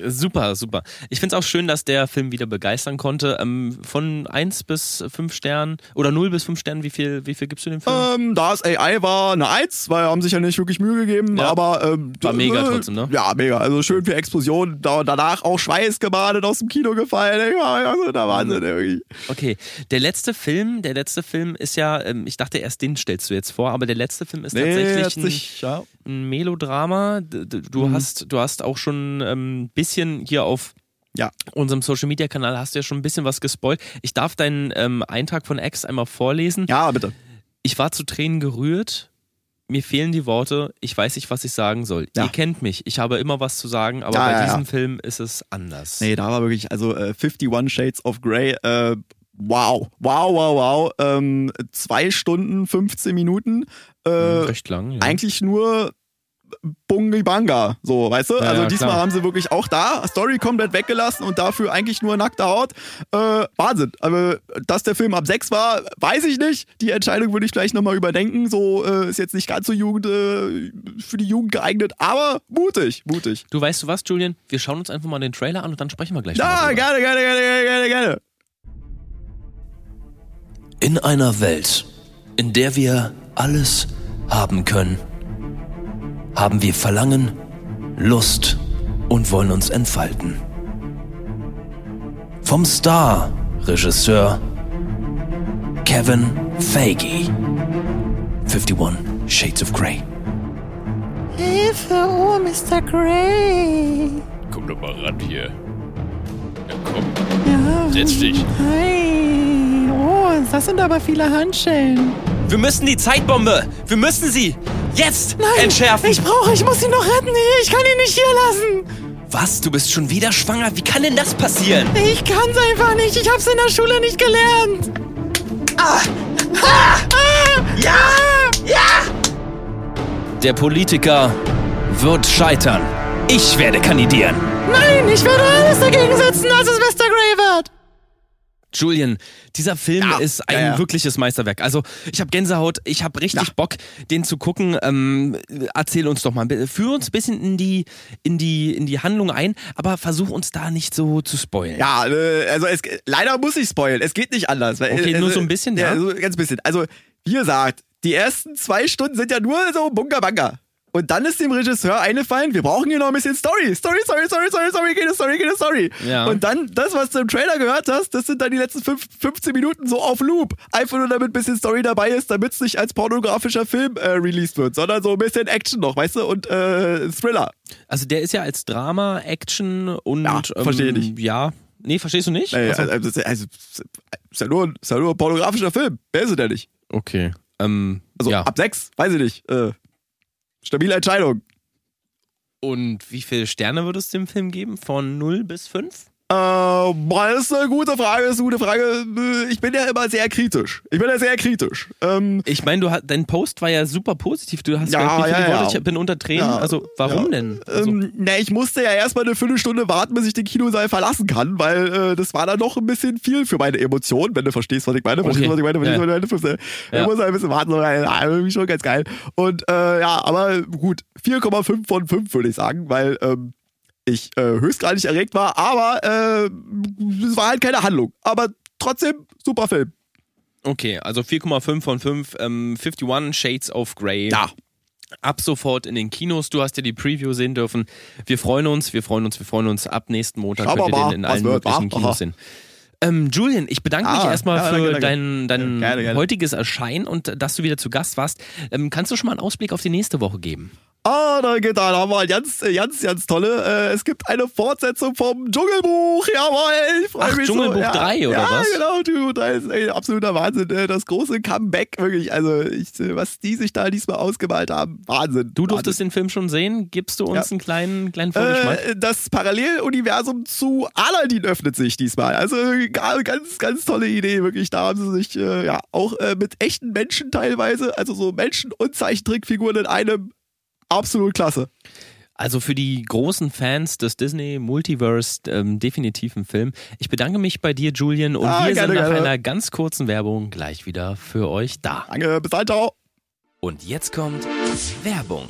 Super, super. Ich finde es auch schön, dass der Film wieder begeistern konnte. Ähm, von 1 bis 5 Sternen oder 0 bis 5 Sternen, wie viel, wie viel gibst du dem Film? Ähm, da es AI war eine Eins, weil haben sich ja nicht wirklich Mühe gegeben, Ja. aber ähm, War mega äh, trotzdem, ne? Ja, mega. Also schön viel Explosionen, da, danach auch Schweißgebadet aus dem Kino gefallen. ey, war Also der Wahnsinn irgendwie. Okay, der letzte Film, der letzte Film ist ja, ähm, ich dachte erst, den stellst du jetzt vor, aber der letzte Film ist Nee, tatsächlich ein, sich, ja. ein d- Du Mhm. hast, du hast auch schon ein bisschen hier auf Ja. unserem Social Media Kanal hast du ja schon ein bisschen was gespoilt. Ich darf deinen ähm, Eintrag von X einmal vorlesen. ja, bitte. Ich war zu Tränen gerührt. Mir fehlen die Worte. Ich weiß nicht, was ich sagen soll. Ja. Ihr kennt mich. Ich habe immer was zu sagen, aber Ja, bei diesem Film ist es anders. Nee, da war wirklich, also äh, 51 Shades of Grey, äh, wow, wow, wow, wow. Ähm, zwei Stunden, 15 Minuten. Äh, Recht lang. Ja. eigentlich nur Bungi Banga, so, weißt du? Ja, also ja, diesmal klar. haben sie wirklich auch da Story komplett weggelassen und dafür eigentlich nur nackte Haut. Äh, Wahnsinn. Aber dass der Film ab 6 war, weiß ich nicht. Die Entscheidung würde ich gleich nochmal überdenken. So äh, ist jetzt nicht ganz so Jugend, äh, für die Jugend geeignet, aber mutig, mutig. Du weißt du was, Julian? Wir schauen uns einfach mal den Trailer an und dann sprechen wir gleich. Ja, gerne, gerne, gerne, gerne, gerne. In einer Welt, in der wir alles haben können, haben wir Verlangen, Lust und wollen uns entfalten. Vom Star-Regisseur Kevin Feige. 51 Shades of Grey. Hilfe, oh, Mr. Grey. Komm doch mal ran hier. Ja, komm, Ja. Setz dich. Hi. Oh, das sind aber viele Handschellen. Wir müssen die Zeitbombe. Wir müssen sie jetzt entschärfen. Ich brauche, ich muss ihn noch retten. Ich kann ihn nicht hier lassen. Was? Du bist schon wieder schwanger? Wie kann denn das passieren? Ich kann's einfach nicht. Ich hab's in der Schule nicht gelernt. Der Politiker wird scheitern. Ich werde kandidieren. Nein, ich werde alles dagegen setzen, dass es Mr. Grey wird. Julian, dieser Film Ja, ist ein ja, ja. wirkliches Meisterwerk. Also, ich habe Gänsehaut, ich habe richtig Ja. Bock, den zu gucken. Ähm, erzähl uns doch mal, führ uns ein bisschen in die, in, die, in die Handlung ein, aber versuch uns da nicht so zu spoilen. Ja, äh, also es, leider muss ich spoilen. Es geht nicht anders. Weil, Okay, also, nur so ein bisschen, ja? so ganz bisschen. Also, wie gesagt, die ersten zwei Stunden sind ja nur so Bunga Banga. Und dann ist dem Regisseur eingefallen, wir brauchen hier noch ein bisschen Story. Story, Story, Story, Story, Story, keine Story, keine Story. Ja. Und dann, das, was du im Trailer gehört hast, das sind dann die letzten fünf, 15 Minuten so auf Loop. Einfach nur, damit ein bisschen Story dabei ist, damit es nicht als pornografischer Film äh, released wird, sondern so ein bisschen Action noch, weißt du, und äh, Thriller. Also, der ist ja als Drama, Action und. Ja, verstehe ähm, nicht. Ja. Nee, verstehst du nicht? So. also, also, also, ist, ja nur, ist ja nur ein pornografischer Film. Wer ist er denn nicht? Okay. Ähm, Also ja. ab sechs, weiß ich nicht. Äh, stabile Entscheidung. Und wie viele Sterne würdest du dem Film geben? Von 0 bis 5? Äh, boah, das ist eine gute Frage, das ist eine gute Frage. Äh, Ich bin ja immer sehr kritisch. Ich bin ja sehr kritisch. Ähm, Ich meine, du hast, dein Post war ja super positiv. Du hast Ja, ja, ja. Worte? Ich bin unter Tränen. Ja, also, warum ja. denn? Also, ähm, na, ich musste ja erstmal eine Viertelstunde warten, bis ich den Kinosaal verlassen kann, weil äh, das war dann noch ein bisschen viel für meine Emotionen, wenn du verstehst, was ich meine. Verstehst du, Okay. was ich meine? Verstehst Ja. was ich meine? Ja. Ich muss ein bisschen warten, so, ja, irgendwie schon ganz geil. Und äh, ja, aber gut, 4,5 von 5 würde ich sagen, weil ähm, ich äh, höchstgradig erregt war, aber äh, es war halt keine Handlung. Aber trotzdem, super Film. okay, also 4,5 von 5. Ähm, 51 Shades of Grey. Ja. Ab sofort in den Kinos. Du hast ja die Preview sehen dürfen. Wir freuen uns, wir freuen uns, wir freuen uns. Ab nächsten Montag Schauen könnt wir ihr den in allen wird, möglichen? Kinos sehen. Ähm, Julian, ich bedanke mich Ah, erstmal ja, für danke, dein, dein gerne, gerne. heutiges Erscheinen und dass du wieder zu Gast warst. Ähm, kannst du schon mal einen Ausblick auf die nächste Woche geben? Ah, da geht da haben wir ganz, ganz, ganz tolle. Äh, es gibt eine Fortsetzung vom Dschungelbuch. Jawohl, ich freue mich Dschungelbuch so. Ja, 3 oder ja, was? genau, Dschungelbuch 3 ist ey, absoluter Wahnsinn. Äh, Das große Comeback, wirklich. Also, ich, was die sich da diesmal ausgemalt haben, Wahnsinn. Du durftest den Film schon sehen. Gibst du uns Ja. einen kleinen, kleinen Vorgeschmack? Äh, das Paralleluniversum zu Aladdin öffnet sich diesmal. Also ga- ganz, ganz tolle Idee, wirklich. Da haben sie sich äh, ja auch äh, mit echten Menschen teilweise, also so Menschen und Zeichentrickfiguren in einem absolut klasse. Also für die großen Fans des Disney Multiverse ähm, definitiv ein Film. Ich bedanke mich bei dir, Julian, und Ah, wir gerne, sind nach gerne. einer ganz kurzen Werbung gleich wieder für euch da. Danke, bis dann, ciao. Und jetzt kommt Werbung.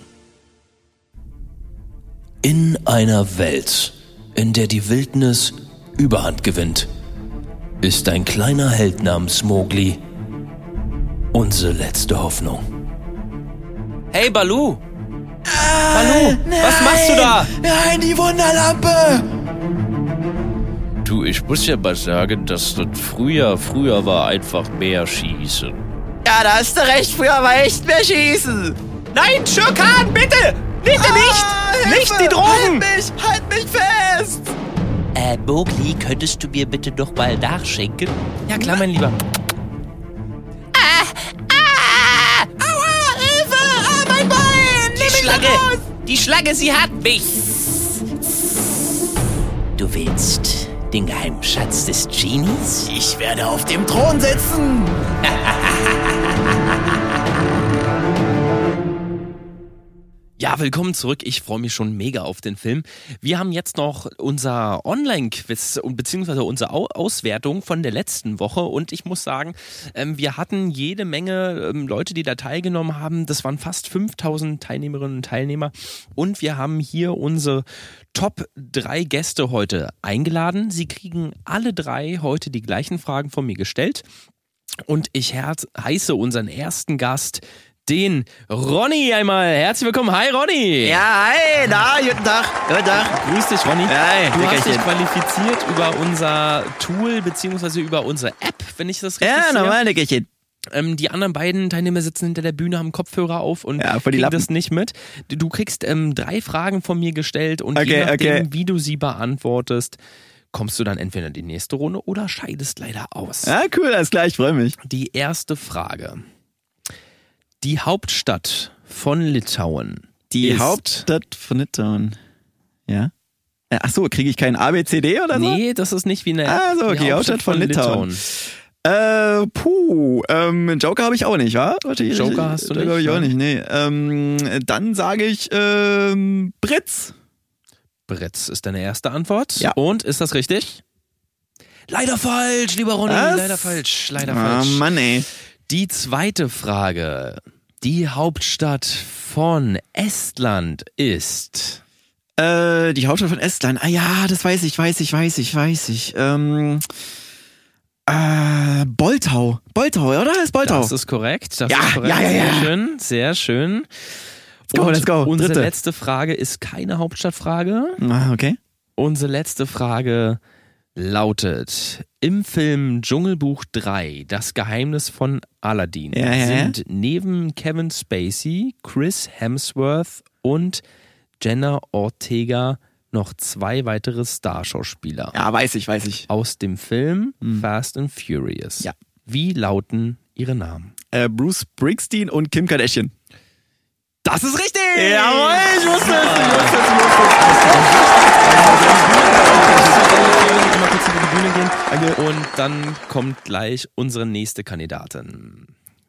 In einer Welt, in der die Wildnis Überhand gewinnt, ist ein kleiner Held namens Mowgli unsere letzte Hoffnung. Hey Balu! Balu, was machst du da? Nein, die Wunderlampe! Du, ich muss ja mal sagen, dass das früher, früher war einfach mehr Schießen. Ja, da hast du recht, früher war echt mehr Schießen. Nein, Schurkan, bitte! Bitte Ah, Hilfe! Halt mich, halt mich fest! Äh, Mowgli, könntest du mir bitte doch mal nachschenken? Ja klar, mein Lieber. Schlange! Die Schlange, sie hat mich! Du willst den geheimen Schatz des Genies? Ich werde auf dem Thron sitzen! Ja, willkommen zurück. Ich freue mich schon mega auf den Film. Wir haben jetzt noch unser Online-Quiz und beziehungsweise unsere Au Auswertung von der letzten Woche und ich muss sagen, ähm, wir hatten jede Menge ähm, Leute, die da teilgenommen haben. Das waren fast 5000 Teilnehmerinnen und Teilnehmer und wir haben hier unsere Top drei Gäste heute eingeladen. Sie kriegen alle drei heute die gleichen Fragen von mir gestellt. Und ich heiße unseren ersten Gast, den Ronny einmal. Herzlich willkommen. Hi Ronny. Ja, hi, na, guten Tag, guten Tag. Grüß dich, Ronny. Hi, du hast dich Dickerchen. qualifiziert über unser Tool beziehungsweise über unsere App, wenn ich das richtig Ja, sehe. normal, Nickerchen. Ähm, die anderen beiden Teilnehmer sitzen hinter der Bühne, haben Kopfhörer auf und Ja, kriegen Lappen. das nicht mit. Du, kriegst ähm, drei Fragen von mir gestellt und je Okay, nachdem, okay. wie du sie beantwortest, kommst du dann entweder in die nächste Runde oder scheidest leider aus. Ja, cool, alles klar, ich freue mich. Die erste Frage. Die Hauptstadt von Litauen. Die ist, Hauptstadt von Litauen. Ja? Äh, Ach so, kriege ich kein ABCD oder so? Nee, das ist nicht wie eine. Ah, so, Die okay, Hauptstadt von Litauen. Äh, puh, ähm, Joker habe ich auch nicht, wa? Warte, ich- Joker hast du Joker nicht, hab ich auch nicht, nee. Ähm, dann sage ich, ähm, Britz. Bretz ist deine erste Antwort. Ja. Und ist das richtig? Leider falsch, lieber Ronny. Was? Leider falsch. Leider Ah, falsch. Mann, ey. Die zweite Frage. Die Hauptstadt von Estland ist. Äh, die Hauptstadt von Estland. Ah ja, das weiß ich, weiß ich, weiß ich, weiß ich. Ähm, äh, Boltau. Boltau, oder? Ist Boltau. Das ist korrekt. Das Ja, ist korrekt. ja, ja, ja. Sehr schön, sehr schön. Let's go, let's go. Unsere Dritte. letzte Frage ist keine Hauptstadtfrage. ah, okay. Unsere letzte Frage lautet: Im Film Dschungelbuch 3, Das Geheimnis von Aladdin, Ja, ja, sind neben Kevin Spacey, Chris Hemsworth und Jenna Ortega noch zwei weitere Starschauspieler Ja, weiß ich, weiß ich. aus dem Film Fast and Furious. Ja. Wie lauten ihre Namen? Äh, Bruce Springsteen und Kim Kardashian. Das ist richtig! Jawohl, ich wusste es, ich wusste es, ich Mal kurz über die Bühne gehen. Und dann kommt gleich unsere nächste Kandidatin.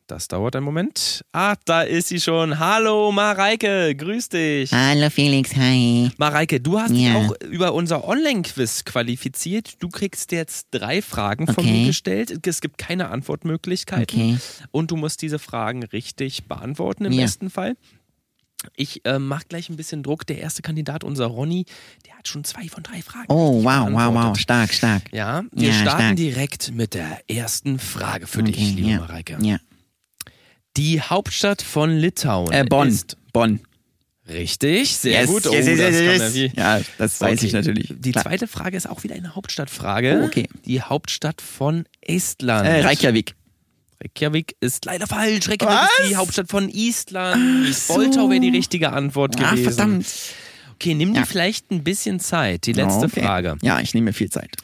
Das dauert einen Moment. Ah, da ist sie schon. Hallo Mareike, grüß dich. Hallo Felix, hi. Mareike, du hast dich Ja. auch über unser Online-Quiz qualifiziert. Du kriegst jetzt drei Fragen von Okay. mir gestellt. Es gibt keine Antwortmöglichkeiten. Okay. Und du musst diese Fragen richtig beantworten im Ja. besten Fall. Ich äh, mach gleich ein bisschen Druck. Der erste Kandidat, unser Ronny, der hat schon zwei von drei Fragen. Oh, wow, wow, wow. Stark, stark. Ja, wir Ja, starten stark. direkt mit der ersten Frage für dich, Okay, liebe ja. Mareike. Ja. Die Hauptstadt von Litauen Äh, Bonn. ist Bonn. richtig, sehr Yes, gut. Oh, yes, yes, das yes, wie. Ja, das weiß Okay. ich natürlich. Die Klar. zweite Frage ist auch wieder eine Hauptstadtfrage. Oh, okay. Die Hauptstadt von Estland. Äh, Reykjavik. Reykjavik ist leider falsch. Reykjavik ist die Was? Hauptstadt von Island. Ach so. Boltau wäre die richtige Antwort Ah, gewesen. verdammt. Okay, nimm dir Ja. vielleicht ein bisschen Zeit. Die letzte Okay. Frage. Ja, ich nehme mir viel Zeit.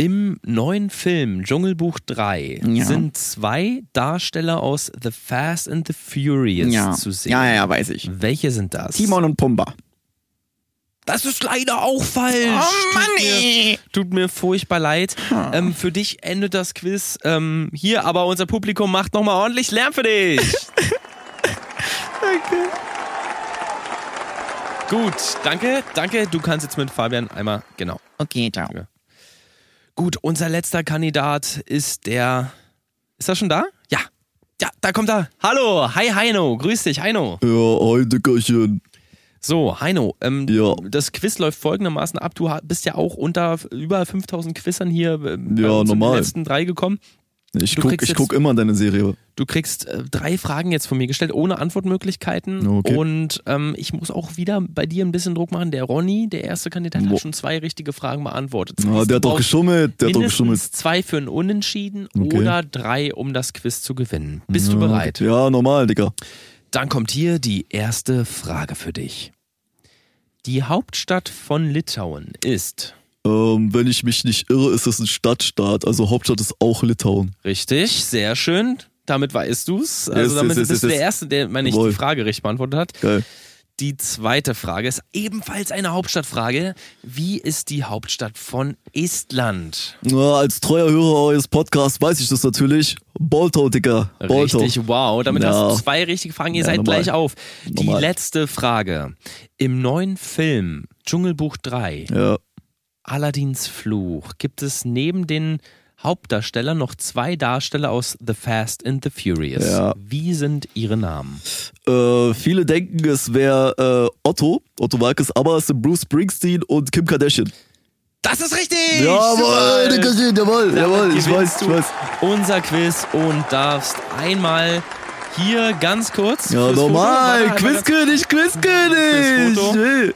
Im neuen Film Dschungelbuch 3 Ja. sind zwei Darsteller aus The Fast and the Furious Ja. zu sehen. ja, ja, weiß ich. Welche sind das? Timon und Pumba. Das ist leider auch falsch. Oh Mann, tut, mir, ey. tut mir furchtbar leid. Ähm, für dich endet das Quiz ähm, hier, aber unser Publikum macht nochmal ordentlich Lärm für dich. Gut, danke, danke. Du kannst jetzt mit Fabian einmal, genau. Okay, ciao. Gut, unser letzter Kandidat ist der. Ist er schon da? Ja. Ja, da kommt er. Hallo, hi Heino, grüß dich, Heino. Ja, hi, Dickerchen. So, Heino, ähm, Ja. das Quiz läuft folgendermaßen ab. Du bist ja auch unter über 5000 Quizern hier äh, Ja, normal. den letzten drei gekommen. Ich Du guck, immer deine Serie. Du kriegst äh, drei Fragen jetzt von mir gestellt, ohne Antwortmöglichkeiten. Okay. Und ähm, ich muss auch wieder bei dir ein bisschen Druck machen. Der Ronny, der erste Kandidat, hat Boah. schon zwei richtige Fragen beantwortet. Heißt, der du hat doch geschummelt, der hat doch geschummelt. zwei für ein Unentschieden Okay. oder drei, um das Quiz zu gewinnen. Bist du Ja, bereit? Ja, normal, Digga. Dann kommt hier die erste Frage für dich. Die Hauptstadt von Litauen ist Ähm, wenn ich mich nicht irre, ist das ein Stadtstaat. Also Hauptstadt ist auch Litauen. richtig, sehr schön. Damit weißt du's. Also Yes, damit yes, yes, bist du der. Erste, der, meine ich, die Frage richtig beantwortet hat. Geil. Die zweite Frage ist ebenfalls eine Hauptstadtfrage. Wie ist die Hauptstadt von Estland? Na, als treuer Hörer eures Podcasts weiß ich das natürlich. Boltau, Digga. Boltau. Richtig, wow. Damit Ja. hast du zwei richtige Fragen. Ihr Ja, seid normal. gleich auf. Die Normal. letzte Frage. Im neuen Film Dschungelbuch 3 Ja. Aladdins Fluch gibt es neben den Hauptdarstellern noch zwei Darsteller aus The Fast and the Furious. Ja. Wie sind ihre Namen? Äh, viele denken, es wäre äh, Otto, Otto Walkes, aber es sind Bruce Springsteen und Kim Kardashian. Das ist richtig! Jawohl! Dickerchen, jawohl, jawohl, ich weiß, ich du weiß. Unser Quiz und darfst einmal hier ganz kurz. Ja, normal, Quizkönig? Quizkönig. Hey.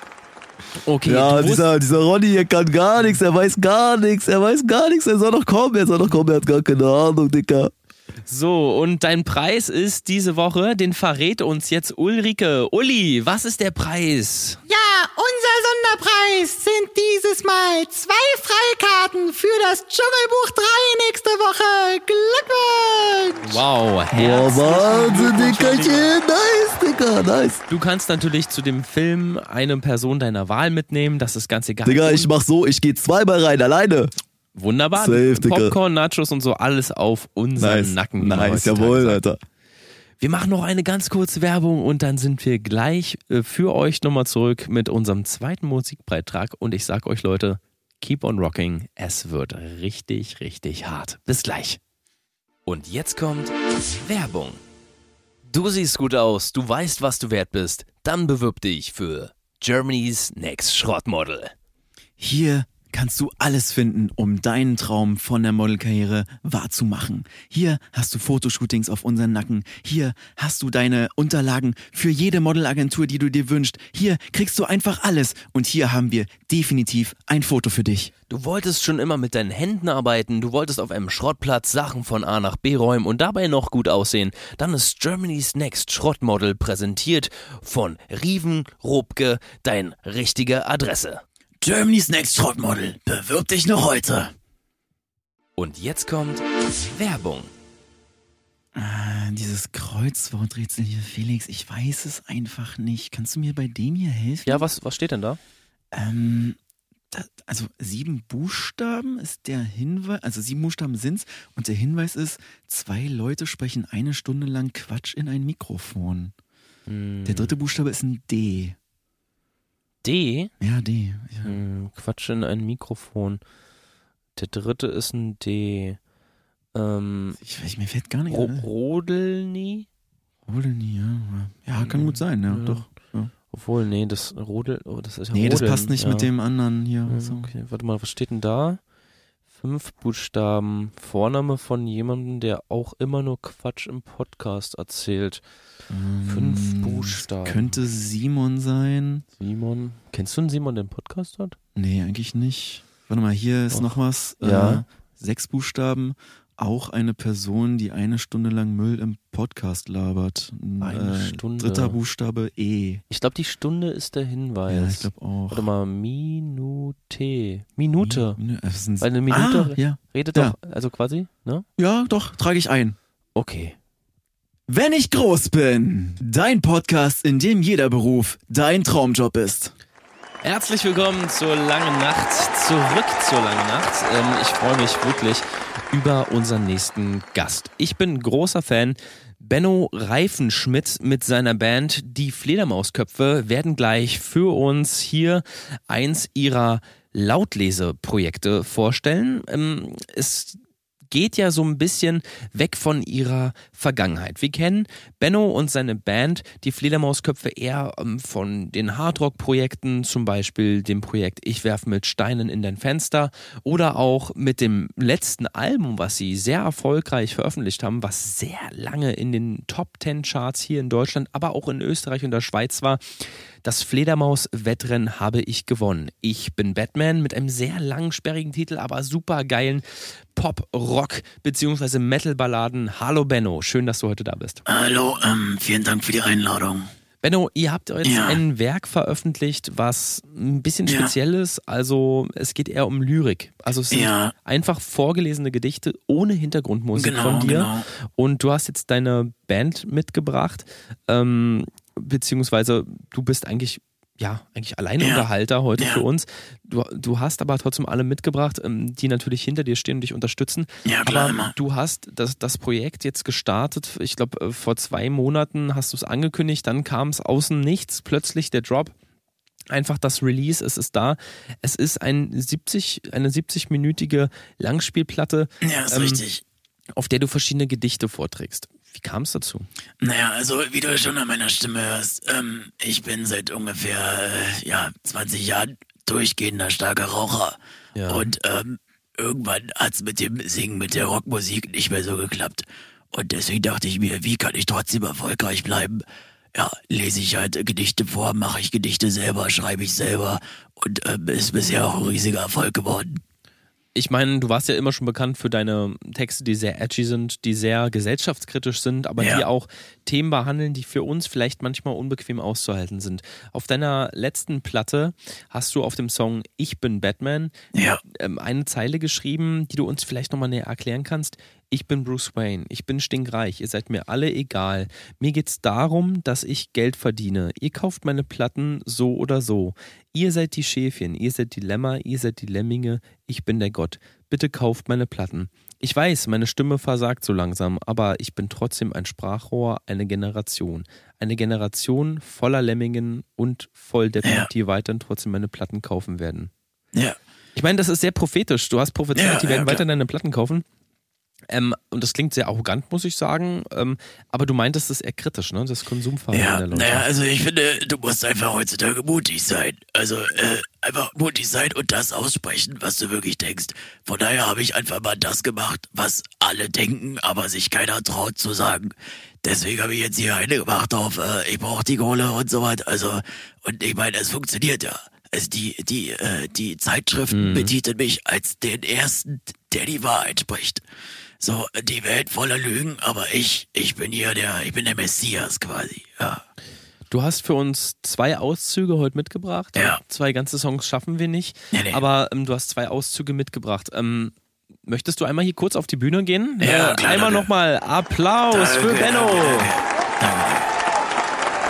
Okay, Ja, dieser, dieser Ronny hier kann gar nichts, er weiß gar nichts, er weiß gar nichts, er soll noch kommen, er soll noch kommen, er hat gar keine Ahnung, Dicker. So, und dein Preis ist diese Woche, den verrät uns jetzt Ulrike. Uli, was ist der Preis? Ja, unser Sonderpreis sind dieses Mal zwei Freikarten für das Dschungelbuch 3 nächste Woche. Glückwunsch! Wow, Wahnsinn, Lieber. Dickerchen, nice, Dicker, nice. Du kannst natürlich zu dem Film eine Person deiner Wahl mitnehmen, das ist ganz egal. Digga, ich mach so, ich geh zweimal rein, alleine. Wunderbar. Safe, Digga. Popcorn, Nachos und so, alles auf unseren Nice, Nacken. nice, jawohl. Alter. Wir machen noch eine ganz kurze Werbung und dann sind wir gleich äh, für euch nochmal zurück mit unserem zweiten Musikbeitrag. Und ich sag euch, Leute, keep on rocking. Es wird richtig, richtig hart. Bis gleich. Und jetzt kommt Werbung. Du siehst gut aus, du weißt, was du wert bist. Dann bewirb dich für Germany's Next Schrottmodel. Hier kannst du alles finden, um deinen Traum von der Modelkarriere wahrzumachen. Hier hast du Fotoshootings auf unseren Nacken. Hier hast du deine Unterlagen für jede Modelagentur, die du dir wünschst. Hier kriegst du einfach alles. Und hier haben wir definitiv ein Foto für dich. Du wolltest schon immer mit deinen Händen arbeiten, du wolltest auf einem Schrottplatz Sachen von A nach B räumen und dabei noch gut aussehen. Dann ist Germany's Next Schrottmodel präsentiert von Riven Robke, dein richtige Adresse. Germany's Next Schrottmodel. Bewirb dich noch heute. Und jetzt kommt Werbung. Ah, dieses Kreuzworträtsel hier, Felix, ich weiß es einfach nicht. Kannst du mir bei dem hier helfen? Ja, was, was steht denn da? Ähm, da, also sieben Buchstaben ist der Hinweis, also sieben Buchstaben sind's und der Hinweis ist, zwei Leute sprechen eine Stunde lang Quatsch in ein Mikrofon. Der dritte Buchstabe ist ein D. D? Ja, D. Ja. Hm, Quatsch in ein Mikrofon. Der dritte ist ein D. Ähm, Ich weiß, mir fällt gar nicht Ro ein. Rodelny? Rodelny, ja. Ja, kann gut sein, ja, Ja. doch. Obwohl, nee, das Rodel, oh, das ist ja Nee, das Rodeln, passt nicht ja. mit dem anderen hier. Ja, So. Okay, warte mal, was steht denn da? Fünf Buchstaben. Vorname von jemandem, der auch immer nur Quatsch im Podcast erzählt. Fünf Ähm, Buchstaben. Könnte Simon sein. Simon. Kennst du einen Simon, der einen Podcast hat? Nee, eigentlich nicht. Warte mal, hier ist Doch. noch was. Ja. Äh, sechs Buchstaben. Auch eine Person, die eine Stunde lang Müll im Podcast labert. Ein, Eine äh, Stunde. Dritter Buchstabe E. Ich glaube, die Stunde ist der Hinweis. Ja, ich glaube auch. Warte mal, Minute. Minute. Mi- äh, es sind- Weil eine Minute Ah, ja. redet Ja. doch, also quasi, ne? ja, doch, trage ich ein. Okay. Wenn ich groß bin. Dein Podcast, in dem jeder Beruf dein Traumjob ist. Herzlich willkommen zur langen Nacht, zurück zur langen Nacht. Ähm, ich freue mich wirklich über unseren nächsten Gast. Ich bin großer Fan. Benno Reifenschmidt mit seiner Band Die Fledermausköpfe werden gleich für uns hier eins ihrer Lautleseprojekte vorstellen. Ähm, es geht ja so ein bisschen weg von ihrer Vergangenheit. Wir kennen Benno und seine Band, die Fledermausköpfe, eher ähm, von den Hardrock-Projekten, zum Beispiel dem Projekt Ich werfe mit Steinen in dein Fenster oder auch mit dem letzten Album, was sie sehr erfolgreich veröffentlicht haben, was sehr lange in den Top 10 Charts hier in Deutschland, aber auch in Österreich und der Schweiz war. Das Fledermaus-Wettrennen habe ich gewonnen. Ich bin Batman mit einem sehr langen, sperrigen Titel, aber super geilen Pop, Rock bzw. Metal-Balladen. Hallo Benno, schön, dass du heute da bist. Hallo, ähm, vielen Dank für die Einladung. Benno, ihr habt jetzt Ja. ein Werk veröffentlicht, was ein bisschen Ja. speziell ist. Also es geht eher um Lyrik. Also es sind Ja. einfach vorgelesene Gedichte ohne Hintergrundmusik Genau, von dir. genau. Und du hast jetzt deine Band mitgebracht, ähm, beziehungsweise du bist eigentlich ja, eigentlich Alleinunterhalter heute Ja. für uns. Du, du hast aber trotzdem alle mitgebracht, ähm, die natürlich hinter dir stehen und dich unterstützen. Ja, klar, aber immer. du hast das, das Projekt jetzt gestartet, ich glaube, vor zwei Monaten hast du es angekündigt, dann kam es außen nichts, plötzlich der Drop. Einfach das Release, es ist da. Es ist ein 70, eine 70-minütige Langspielplatte, Ja, ist Ähm, richtig. auf der du verschiedene Gedichte vorträgst. Wie kam es dazu? Naja, also wie du schon an meiner Stimme hörst, ähm, ich bin seit ungefähr äh, ja, 20 Jahren durchgehender starker Raucher. Ja. Und ähm, irgendwann hat's mit dem Singen, mit der Rockmusik nicht mehr so geklappt. Und deswegen dachte ich mir, wie kann ich trotzdem erfolgreich bleiben? Ja, lese ich halt Gedichte vor, mache ich Gedichte selber, schreibe ich selber und ähm, ist bisher auch ein riesiger Erfolg geworden. Ich meine, du warst ja immer schon bekannt für deine Texte, die sehr edgy sind, die sehr gesellschaftskritisch sind, aber Ja. die auch Themen behandeln, die für uns vielleicht manchmal unbequem auszuhalten sind. Auf deiner letzten Platte hast du auf dem Song Ich bin Batman Ja. ähm, eine Zeile geschrieben, die du uns vielleicht nochmal näher erklären kannst. Ich bin Bruce Wayne, ich bin stinkreich, ihr seid mir alle egal. Mir geht's darum, dass ich Geld verdiene. Ihr kauft meine Platten so oder so. Ihr seid die Schäfchen, ihr seid die Lämmer, ihr seid die Lemminge, ich bin der Gott. Bitte kauft meine Platten. Ich weiß, meine Stimme versagt so langsam, aber ich bin trotzdem ein Sprachrohr, eine Generation. Eine Generation voller Lemmingen und Volldeppen, Ja. die weiterhin trotzdem meine Platten kaufen werden. Ja. Ich meine, das ist sehr prophetisch. Du hast prophezeit, Ja, die werden ja, weiter deine Platten kaufen. Ähm, und das klingt sehr arrogant, muss ich sagen. Ähm, aber du meintest es eher kritisch, ne? Das Konsumverhalten Ja, der Leute. naja, also ich finde, du musst einfach heutzutage mutig sein. Also äh, einfach mutig sein und das aussprechen, was du wirklich denkst. Von daher habe ich einfach mal das gemacht, was alle denken, aber sich keiner traut zu sagen. Deswegen habe ich jetzt hier eine gemacht auf, äh, ich brauche die Kohle und so weiter. Also, und ich meine, es funktioniert ja. Also die, die, äh, die Zeitschriften betiteln mich als den ersten, der die Wahrheit spricht. So, die Welt voller Lügen, aber ich, ich bin hier der, ich bin der Messias quasi, ja. Du hast für uns zwei Auszüge heute mitgebracht. Ja. Zwei ganze Songs schaffen wir nicht. Nee, nee. Aber ähm, du hast zwei Auszüge mitgebracht. Ähm, möchtest du einmal hier kurz auf die Bühne gehen? Ja, äh, klar, einmal nochmal Applaus Danke, für Benno. Danke, danke.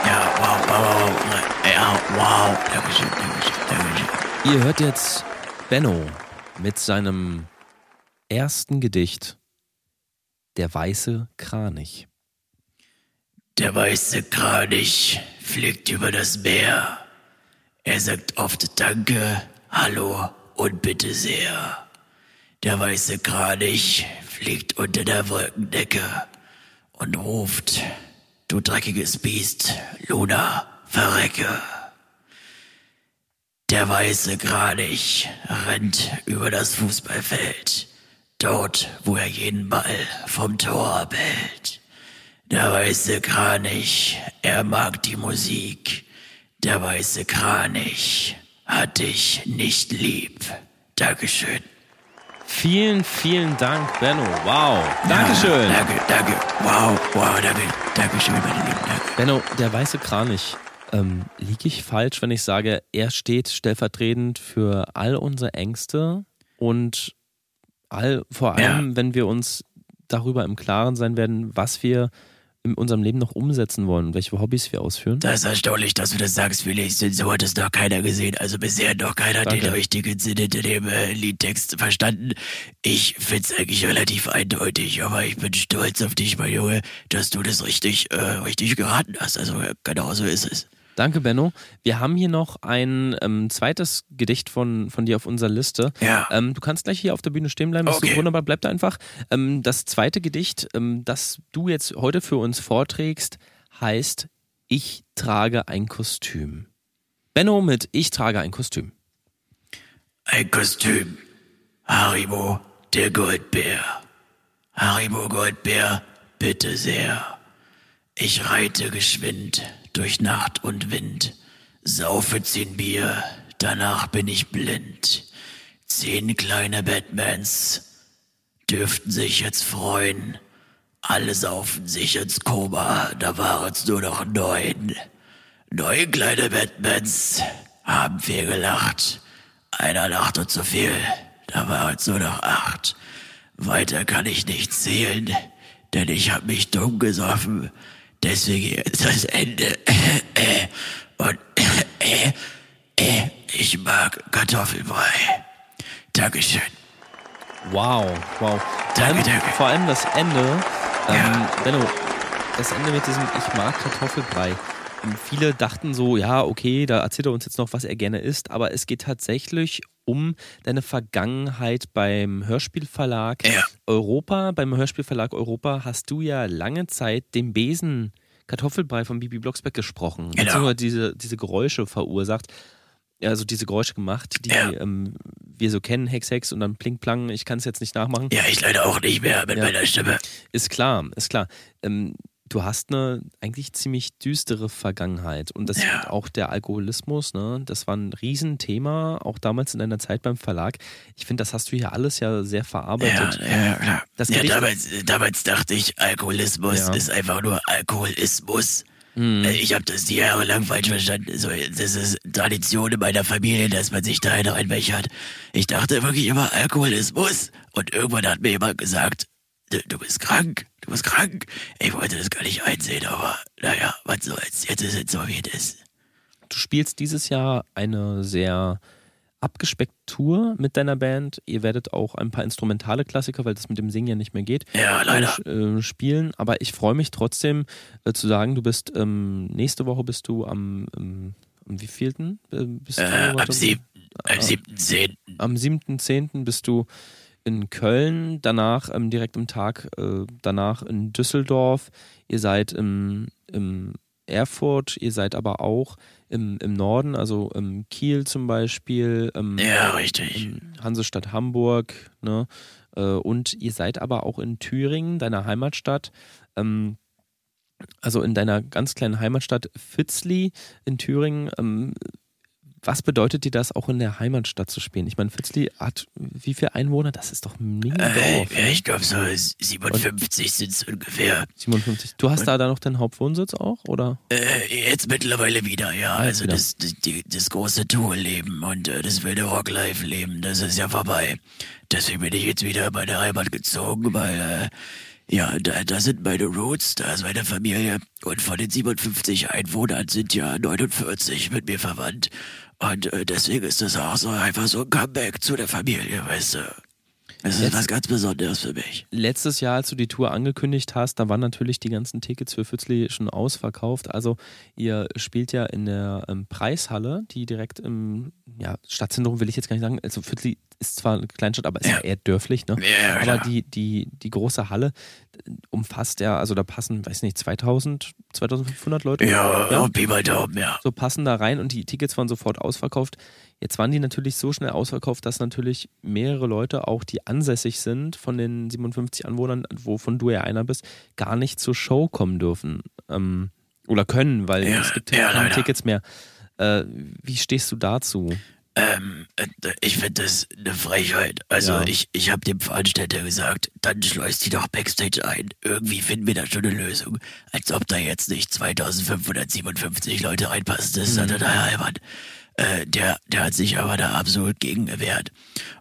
Ja, wow, wow, wow. Ja, wow. Dankeschön, Dankeschön, Dankeschön. Ihr hört jetzt Benno mit seinem ersten Gedicht Der weiße Kranich. Der weiße Kranich fliegt über das Meer. Er sagt oft Danke, Hallo und Bitte sehr. Der weiße Kranich fliegt unter der Wolkendecke und ruft, du dreckiges Biest, Luna, verrecke. Der weiße Kranich rennt über das Fußballfeld, dort, wo er jeden Ball vom Tor abhält. Der weiße Kranich, er mag die Musik. Der weiße Kranich hat dich nicht lieb. Dankeschön. Vielen, vielen Dank, Benno. Wow. Dankeschön. Ja, danke, danke. Wow, wow, danke. Dankeschön, meine Lieben. Danke. Benno, der weiße Kranich. Ähm, liege ich falsch, wenn ich sage, er steht stellvertretend für all unsere Ängste und all, vor allem, wenn wir uns darüber im Klaren sein werden, was wir in unserem Leben noch umsetzen wollen und welche Hobbys wir ausführen? Das ist erstaunlich, dass du das sagst, Felix, denn so hat es noch keiner gesehen. Also bisher noch keiner Danke. den richtigen Sinn hinter dem äh, Liedtext verstanden. Ich find's eigentlich relativ eindeutig, aber ich bin stolz auf dich, mein Junge, dass du das richtig, äh, richtig geraten hast. Also äh, genau so ist es. Danke, Benno. Wir haben hier noch ein ähm, zweites Gedicht von, von dir auf unserer Liste. Ja. Ähm, du kannst gleich hier auf der Bühne stehen bleiben. Das ist Okay. so wunderbar, bleib da einfach. Ähm, das zweite Gedicht, ähm, das du jetzt heute für uns vorträgst, heißt Ich trage ein Kostüm. Benno mit Ich trage ein Kostüm. Ein Kostüm. Haribo, der Goldbär. Haribo Goldbär, bitte sehr. Ich reite geschwind durch Nacht und Wind, saufe zehn Bier, danach bin ich blind. Zehn kleine Batmans dürften sich jetzt freuen. Alle saufen sich ins Koma, da waren's nur noch neun. Neun kleine Batmans haben viel gelacht. Einer lachte zu viel, da waren's nur noch acht. Weiter kann ich nicht zählen, denn ich hab mich dumm gesoffen. Deswegen ist das Ende. Und ich mag Kartoffelbrei. Dankeschön. Wow, wow. Vor Danke, allem, danke. vor allem das Ende. Ähm, Ja. Benno, das Ende mit diesem Ich mag Kartoffelbrei. Ähm, Viele dachten so, ja, okay, da erzählt er uns jetzt noch, was er gerne isst, aber es geht tatsächlich um deine Vergangenheit beim Hörspielverlag Ja. Europa. Beim Hörspielverlag Europa hast du ja lange Zeit den Besen Kartoffelbrei von Bibi Blocksberg gesprochen. Genau. Beziehungsweise diese, diese Geräusche verursacht. Also diese Geräusche gemacht, die Ja. ähm, wir so kennen, Hex Hex und dann Pling Plang, ich kann es jetzt nicht nachmachen. Ja, ich leider auch nicht mehr mit Ja. meiner Stimme. Ist klar, ist klar. Ähm, du hast eine eigentlich ziemlich düstere Vergangenheit und das Ja. auch der Alkoholismus, ne, das war ein Riesenthema, auch damals in deiner Zeit beim Verlag. Ich finde, das hast du hier alles ja sehr Ja, verarbeitet. ja, klar. Das ja, damals, damals dachte ich, Alkoholismus Ja. ist einfach nur Alkoholismus. Hm. Ich habe das die Jahre lang falsch verstanden. So, das ist Tradition in meiner Familie, dass man sich da reinwächert. Ich dachte wirklich immer Alkoholismus. Und irgendwann hat mir jemand gesagt, du, du bist krank, du bist krank. Ich wollte das gar nicht einsehen, aber naja, was soll's. Jetzt ist es so, wie es ist. Du spielst dieses Jahr eine sehr abgespeckte Tour mit deiner Band. Ihr werdet auch ein paar instrumentale Klassiker, weil das mit dem Singen ja nicht mehr geht, Ja, leider. äh, spielen. Aber ich freue mich trotzdem äh, zu sagen, du bist ähm, nächste Woche bist du am, ähm, am wievielten? Äh, bist du, Äh, am warte, siebten, Ah. am siebten, zehnten. am 7.10. bist du in Köln, danach ähm, direkt am Tag äh, danach in Düsseldorf. Ihr seid im, im Erfurt, ihr seid aber auch im, im Norden, also im Kiel zum Beispiel, ähm, Ja, richtig. Hansestadt Hamburg, ne? Äh, und ihr seid aber auch in Thüringen, deiner Heimatstadt. Ähm, also in deiner ganz kleinen Heimatstadt Fitzli in Thüringen. Ähm, was bedeutet dir das, auch in der Heimatstadt zu spielen? Ich meine, Fitzli hat wie viele Einwohner? Das ist doch ein Äh, ja, ich glaube so 57 sind es ungefähr. 57. Du hast da dann noch deinen Hauptwohnsitz auch, oder? Äh, jetzt mittlerweile wieder, ja. Also wieder. das, das, das große Tourleben und äh, das wilde Rocklife-Leben, das ist ja vorbei. Deswegen bin ich jetzt wieder in meine Heimat gezogen, weil, äh, ja, da, da sind meine Roots, da ist meine Familie und von den 57 Einwohnern sind ja 49 mit mir verwandt. Und äh, deswegen ist das auch so einfach so ein Comeback zu der Familie, weißt du. Das ist was ganz Besonderes für mich. Letztes Jahr, als du die Tour angekündigt hast, da waren natürlich die ganzen Tickets für Fützli schon ausverkauft. Also ihr spielt ja in der ähm, Preishalle, die direkt im ja, Stadtzentrum will ich jetzt gar nicht sagen. Also Fützli ist zwar eine Kleinstadt, aber ist ja, Ja. eher dörflich, ne? Ja, aber die, die, die große Halle äh, umfasst ja, also da passen, weiß nicht, 2000, 2500 Leute. Ja, ja. Pi mal Daumen, ja. so passen da rein und die Tickets waren sofort ausverkauft. Jetzt waren die natürlich so schnell ausverkauft, dass natürlich mehrere Leute, auch die ansässig sind von den 57 Anwohnern, wovon du ja einer bist, gar nicht zur Show kommen dürfen. Ähm, oder können, weil Ja, es gibt ja, keine leider. Tickets mehr. Äh, wie stehst du dazu? Ähm, äh, ich finde das eine Frechheit. Also Ja. ich, ich habe dem Veranstalter gesagt, dann schleust die doch Backstage ein. Irgendwie finden wir da schon eine Lösung. Als ob da jetzt nicht 2557 Leute reinpassen. Das ist Mhm. total albern. Äh, der, der hat sich aber da absolut gegen gewehrt.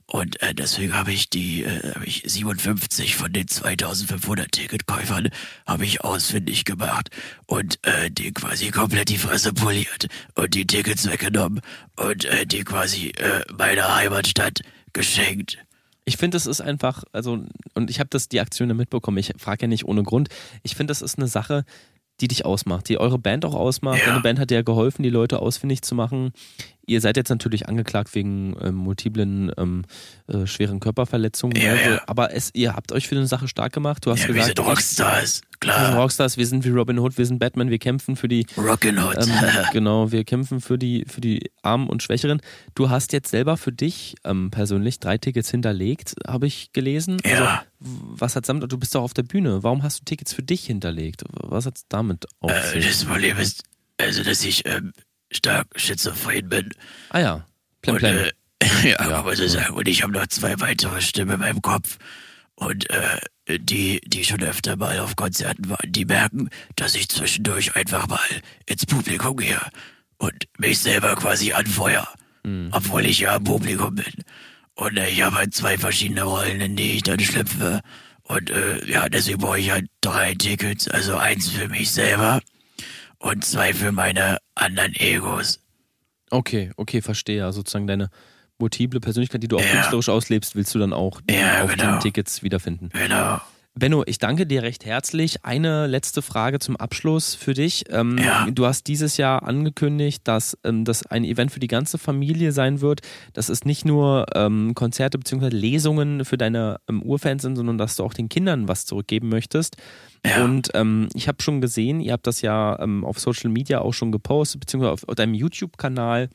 Und äh, deswegen habe ich die, äh, habe ich 57 von den 2500 Ticketkäufern habe ich ausfindig gemacht und äh, die quasi komplett die Fresse poliert und die Tickets weggenommen und äh, die quasi äh, meiner Heimatstadt geschenkt. Ich finde, es ist einfach, also, und ich habe das die Aktion mitbekommen, ich frage ja nicht ohne Grund. Ich finde, das ist eine Sache, die dich ausmacht, die eure Band auch ausmacht. Ja. Deine Band hat dir ja geholfen, die Leute ausfindig zu machen. Ihr seid jetzt natürlich angeklagt wegen ähm, multiplen ähm, äh, schweren Körperverletzungen. Ja, Also, ja. Aber es, ihr habt euch für eine Sache stark gemacht. Du hast Ja, wir gesagt, sind Rockstars, wir sind klar. Rockstars, wir sind wie Robin Hood, wir sind Batman, wir kämpfen für die Rock'n'Hot. ähm, genau, wir kämpfen für die, für die Armen und Schwächeren. Du hast jetzt selber für dich ähm, persönlich drei Tickets hinterlegt, habe ich gelesen. Ja. Also, was hat damit, du bist doch auf der Bühne. Warum hast du Tickets für dich hinterlegt? Was hat es damit auf äh, sich? das Problem ist, also dass ich ähm, stark schizophren bin. Ah ja, Plem Und, Plem. äh, ja, kann man so sagen. Und ich habe noch zwei weitere Stimmen in meinem Kopf. Und äh, die, die schon öfter mal auf Konzerten waren, die merken, dass ich zwischendurch einfach mal ins Publikum gehe und mich selber quasi anfeuer, obwohl ich ja im Publikum bin. Und äh, ich habe halt zwei verschiedene Rollen, in die ich dann schlüpfe. Und äh, ja, deswegen brauche ich halt drei Tickets. Also eins für mich selber und zwei für meine anderen Egos. Okay, okay, verstehe. Also sozusagen deine multiple Persönlichkeit, die du auch Ja. künstlerisch auslebst, willst du dann auch Ja, auf genau. den Tickets wiederfinden. Genau. Benno, ich danke dir recht herzlich. Eine letzte Frage zum Abschluss für dich. Ähm, Ja. Du hast dieses Jahr angekündigt, dass ähm, das ein Event für die ganze Familie sein wird. Dass es nicht nur ähm, Konzerte bzw. Lesungen für deine ähm, Urfans sind, sondern dass du auch den Kindern was zurückgeben möchtest. Ja. Und ähm, ich habe schon gesehen, ihr habt das ja ähm, auf Social Media auch schon gepostet, beziehungsweise auf, auf deinem YouTube-Kanal.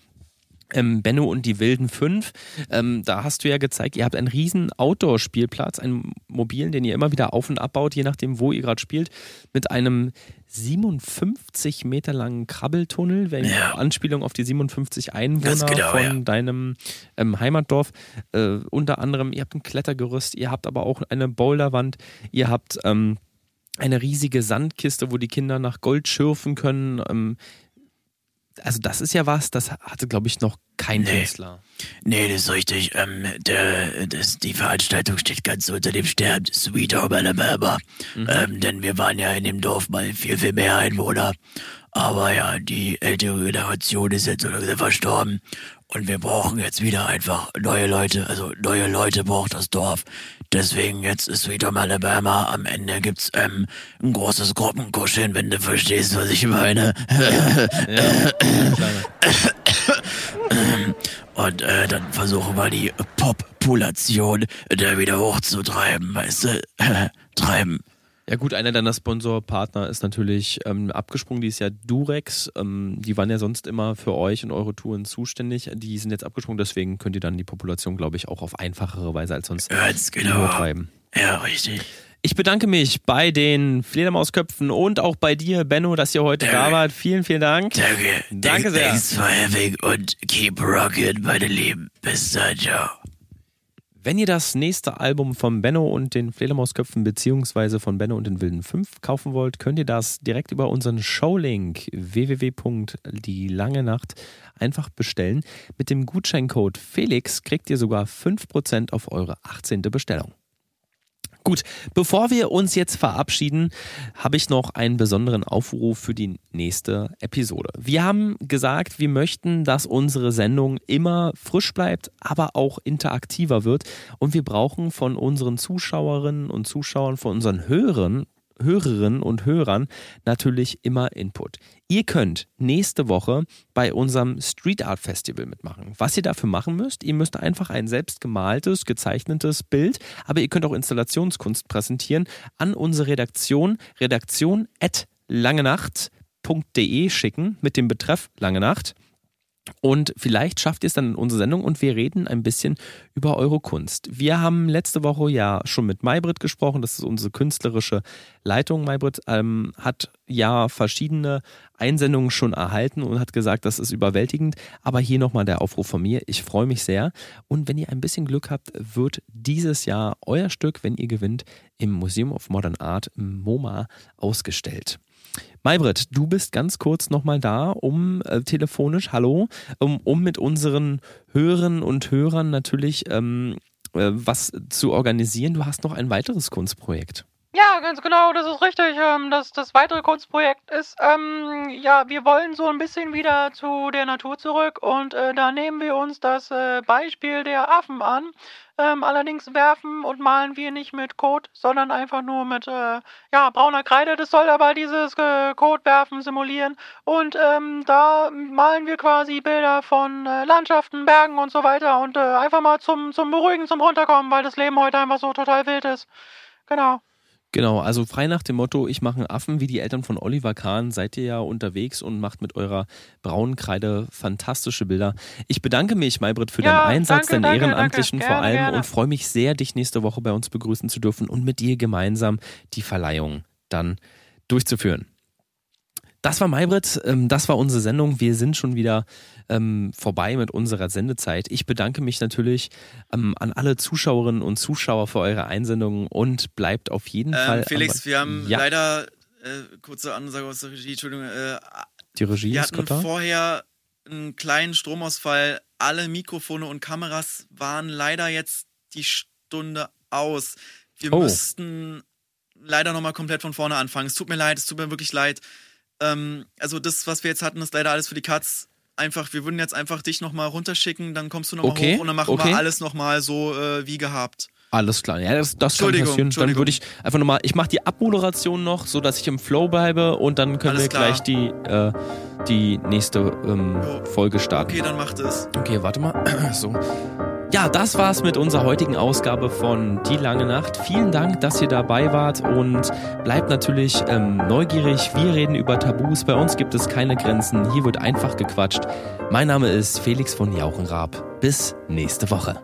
Ähm, Benno und die Wilden Fünf. Ähm, da hast du ja gezeigt, ihr habt einen riesen Outdoor-Spielplatz, einen mobilen, den ihr immer wieder auf und abbaut, je nachdem, wo ihr gerade spielt, mit einem 57 Meter langen Krabbeltunnel, wenn Ja. Anspielung auf die 57 Einwohner genau, von ja. deinem ähm, Heimatdorf. Äh, unter anderem, ihr habt ein Klettergerüst, ihr habt aber auch eine Boulderwand, ihr habt ähm, eine riesige Sandkiste, wo die Kinder nach Gold schürfen können. Also das ist ja was, das hatte, glaube ich, noch kein Nee. Künstler. Nee, das ist richtig. Ähm, der, das, die Veranstaltung steht ganz unter dem Stern Sweet Home Alabama. Ähm, denn wir waren ja in dem Dorf mal viel, viel mehr Einwohner. Aber ja, die ältere Generation ist jetzt so langsam verstorben. Und wir brauchen jetzt wieder einfach neue Leute. Also neue Leute braucht das Dorf. Deswegen jetzt ist Sweet Home Alabama. Am Ende gibt's ähm, ein großes Gruppenkuscheln, wenn du verstehst, was ich meine. Und äh, dann versuchen wir die Population da wieder hochzutreiben, weißt du? Treiben. Ja gut, einer deiner Sponsorpartner ist natürlich ähm, abgesprungen, die ist ja Durex. Ähm, die waren ja sonst immer für euch und eure Touren zuständig. Die sind jetzt abgesprungen, deswegen könnt ihr dann die Population, glaube ich, auch auf einfachere Weise als sonst Ganz genau. treiben. Ja, richtig. Ich bedanke mich bei den Fledermausköpfen und auch bei dir, Benno, dass ihr heute da wart. Vielen, vielen Dank. Danke. Danke sehr. Thanks for having und keep rocking, meine Lieben. Bis dann, ciao. Wenn ihr das nächste Album von Benno und den Fledermausköpfen beziehungsweise von Benno und den Wilden Fünf kaufen wollt, könnt ihr das direkt über unseren Showlink www.dielangenacht einfach bestellen. Mit dem Gutscheincode Felix kriegt ihr sogar 5% auf eure 18. Bestellung. Gut, bevor wir uns jetzt verabschieden, habe ich noch einen besonderen Aufruf für die nächste Episode. Wir haben gesagt, wir möchten, dass unsere Sendung immer frisch bleibt, aber auch interaktiver wird. Und wir brauchen von unseren Zuschauerinnen und Zuschauern, von unseren Hörern, Hörerinnen und Hörern natürlich immer Input. Ihr könnt nächste Woche bei unserem Street Art Festival mitmachen. Was ihr dafür machen müsst, ihr müsst einfach ein selbst gemaltes, gezeichnetes Bild, aber ihr könnt auch Installationskunst präsentieren an unsere Redaktion, redaktion@langenacht.de schicken mit dem Betreff Lange Nacht. Und vielleicht schafft ihr es dann in unsere Sendung und wir reden ein bisschen über eure Kunst. Wir haben letzte Woche ja schon mit Maybrit gesprochen, das ist unsere künstlerische Leitung. Maybrit ähm, hat ja verschiedene Einsendungen schon erhalten und hat gesagt, das ist überwältigend. Aber hier nochmal der Aufruf von mir. Ich freue mich sehr. Und wenn ihr ein bisschen Glück habt, wird dieses Jahr euer Stück, wenn ihr gewinnt, im Museum of Modern Art MoMA ausgestellt. Maybrit, du bist ganz kurz nochmal da, um äh, telefonisch, hallo, um, um mit unseren Hörern und Hörern natürlich ähm, äh, was zu organisieren. Du hast noch ein weiteres Kunstprojekt. Ja, ganz genau, das ist richtig. Ähm, das, das weitere Kunstprojekt ist, ähm, ja, wir wollen so ein bisschen wieder zu der Natur zurück und äh, da nehmen wir uns das äh, Beispiel der Affen an. Ähm, allerdings werfen und malen wir nicht mit Kot, sondern einfach nur mit äh, ja, brauner Kreide. Das soll aber dieses äh, Kotwerfen simulieren. Und ähm, da malen wir quasi Bilder von äh, Landschaften, Bergen und so weiter. Und äh, einfach mal zum, zum Beruhigen, zum Runterkommen, weil das Leben heute einfach so total wild ist. Genau. Genau, also frei nach dem Motto, ich mache einen Affen wie die Eltern von Oliver Kahn, seid ihr ja unterwegs und macht mit eurer braunen Kreide fantastische Bilder. Ich bedanke mich, Maybrit, für Ja, deinen Einsatz, danke, deinen danke, Ehrenamtlichen danke. vor Gerne, allem gerne. und freue mich sehr, dich nächste Woche bei uns begrüßen zu dürfen und mit dir gemeinsam die Verleihung dann durchzuführen. Das war Maybrit, ähm, das war unsere Sendung. Wir sind schon wieder ähm, vorbei mit unserer Sendezeit. Ich bedanke mich natürlich ähm, an alle Zuschauerinnen und Zuschauer für eure Einsendungen und bleibt auf jeden Fall. Ähm, Felix, aber- wir haben ja, leider, äh, kurze Ansage aus der Regie, Entschuldigung, äh, die Regie wir ist hatten vorher einen kleinen Stromausfall. Alle Mikrofone und Kameras waren leider jetzt die Stunde aus. Wir Oh. müssten leider nochmal komplett von vorne anfangen. Es tut mir leid, es tut mir wirklich leid. Ähm, also das, was wir jetzt hatten, ist leider alles für die Katz. Einfach, wir würden jetzt einfach dich nochmal runterschicken, dann kommst du nochmal Okay, hoch und dann machen okay. wir alles nochmal so äh, wie gehabt. Alles klar, ja, das, das kann passieren. Dann würde ich einfach nochmal, ich mache die Abmoderation noch, so dass ich im Flow bleibe und dann können Alles wir klar. gleich die, äh, die nächste ähm. Folge starten. Okay, dann macht es. Okay, warte mal. So. Ja, das war's mit unserer heutigen Ausgabe von Die lange Nacht. Vielen Dank, dass ihr dabei wart und bleibt natürlich ähm, neugierig. Wir reden über Tabus. Bei uns gibt es keine Grenzen. Hier wird einfach gequatscht. Mein Name ist Felix von Jauchenraab. Bis nächste Woche.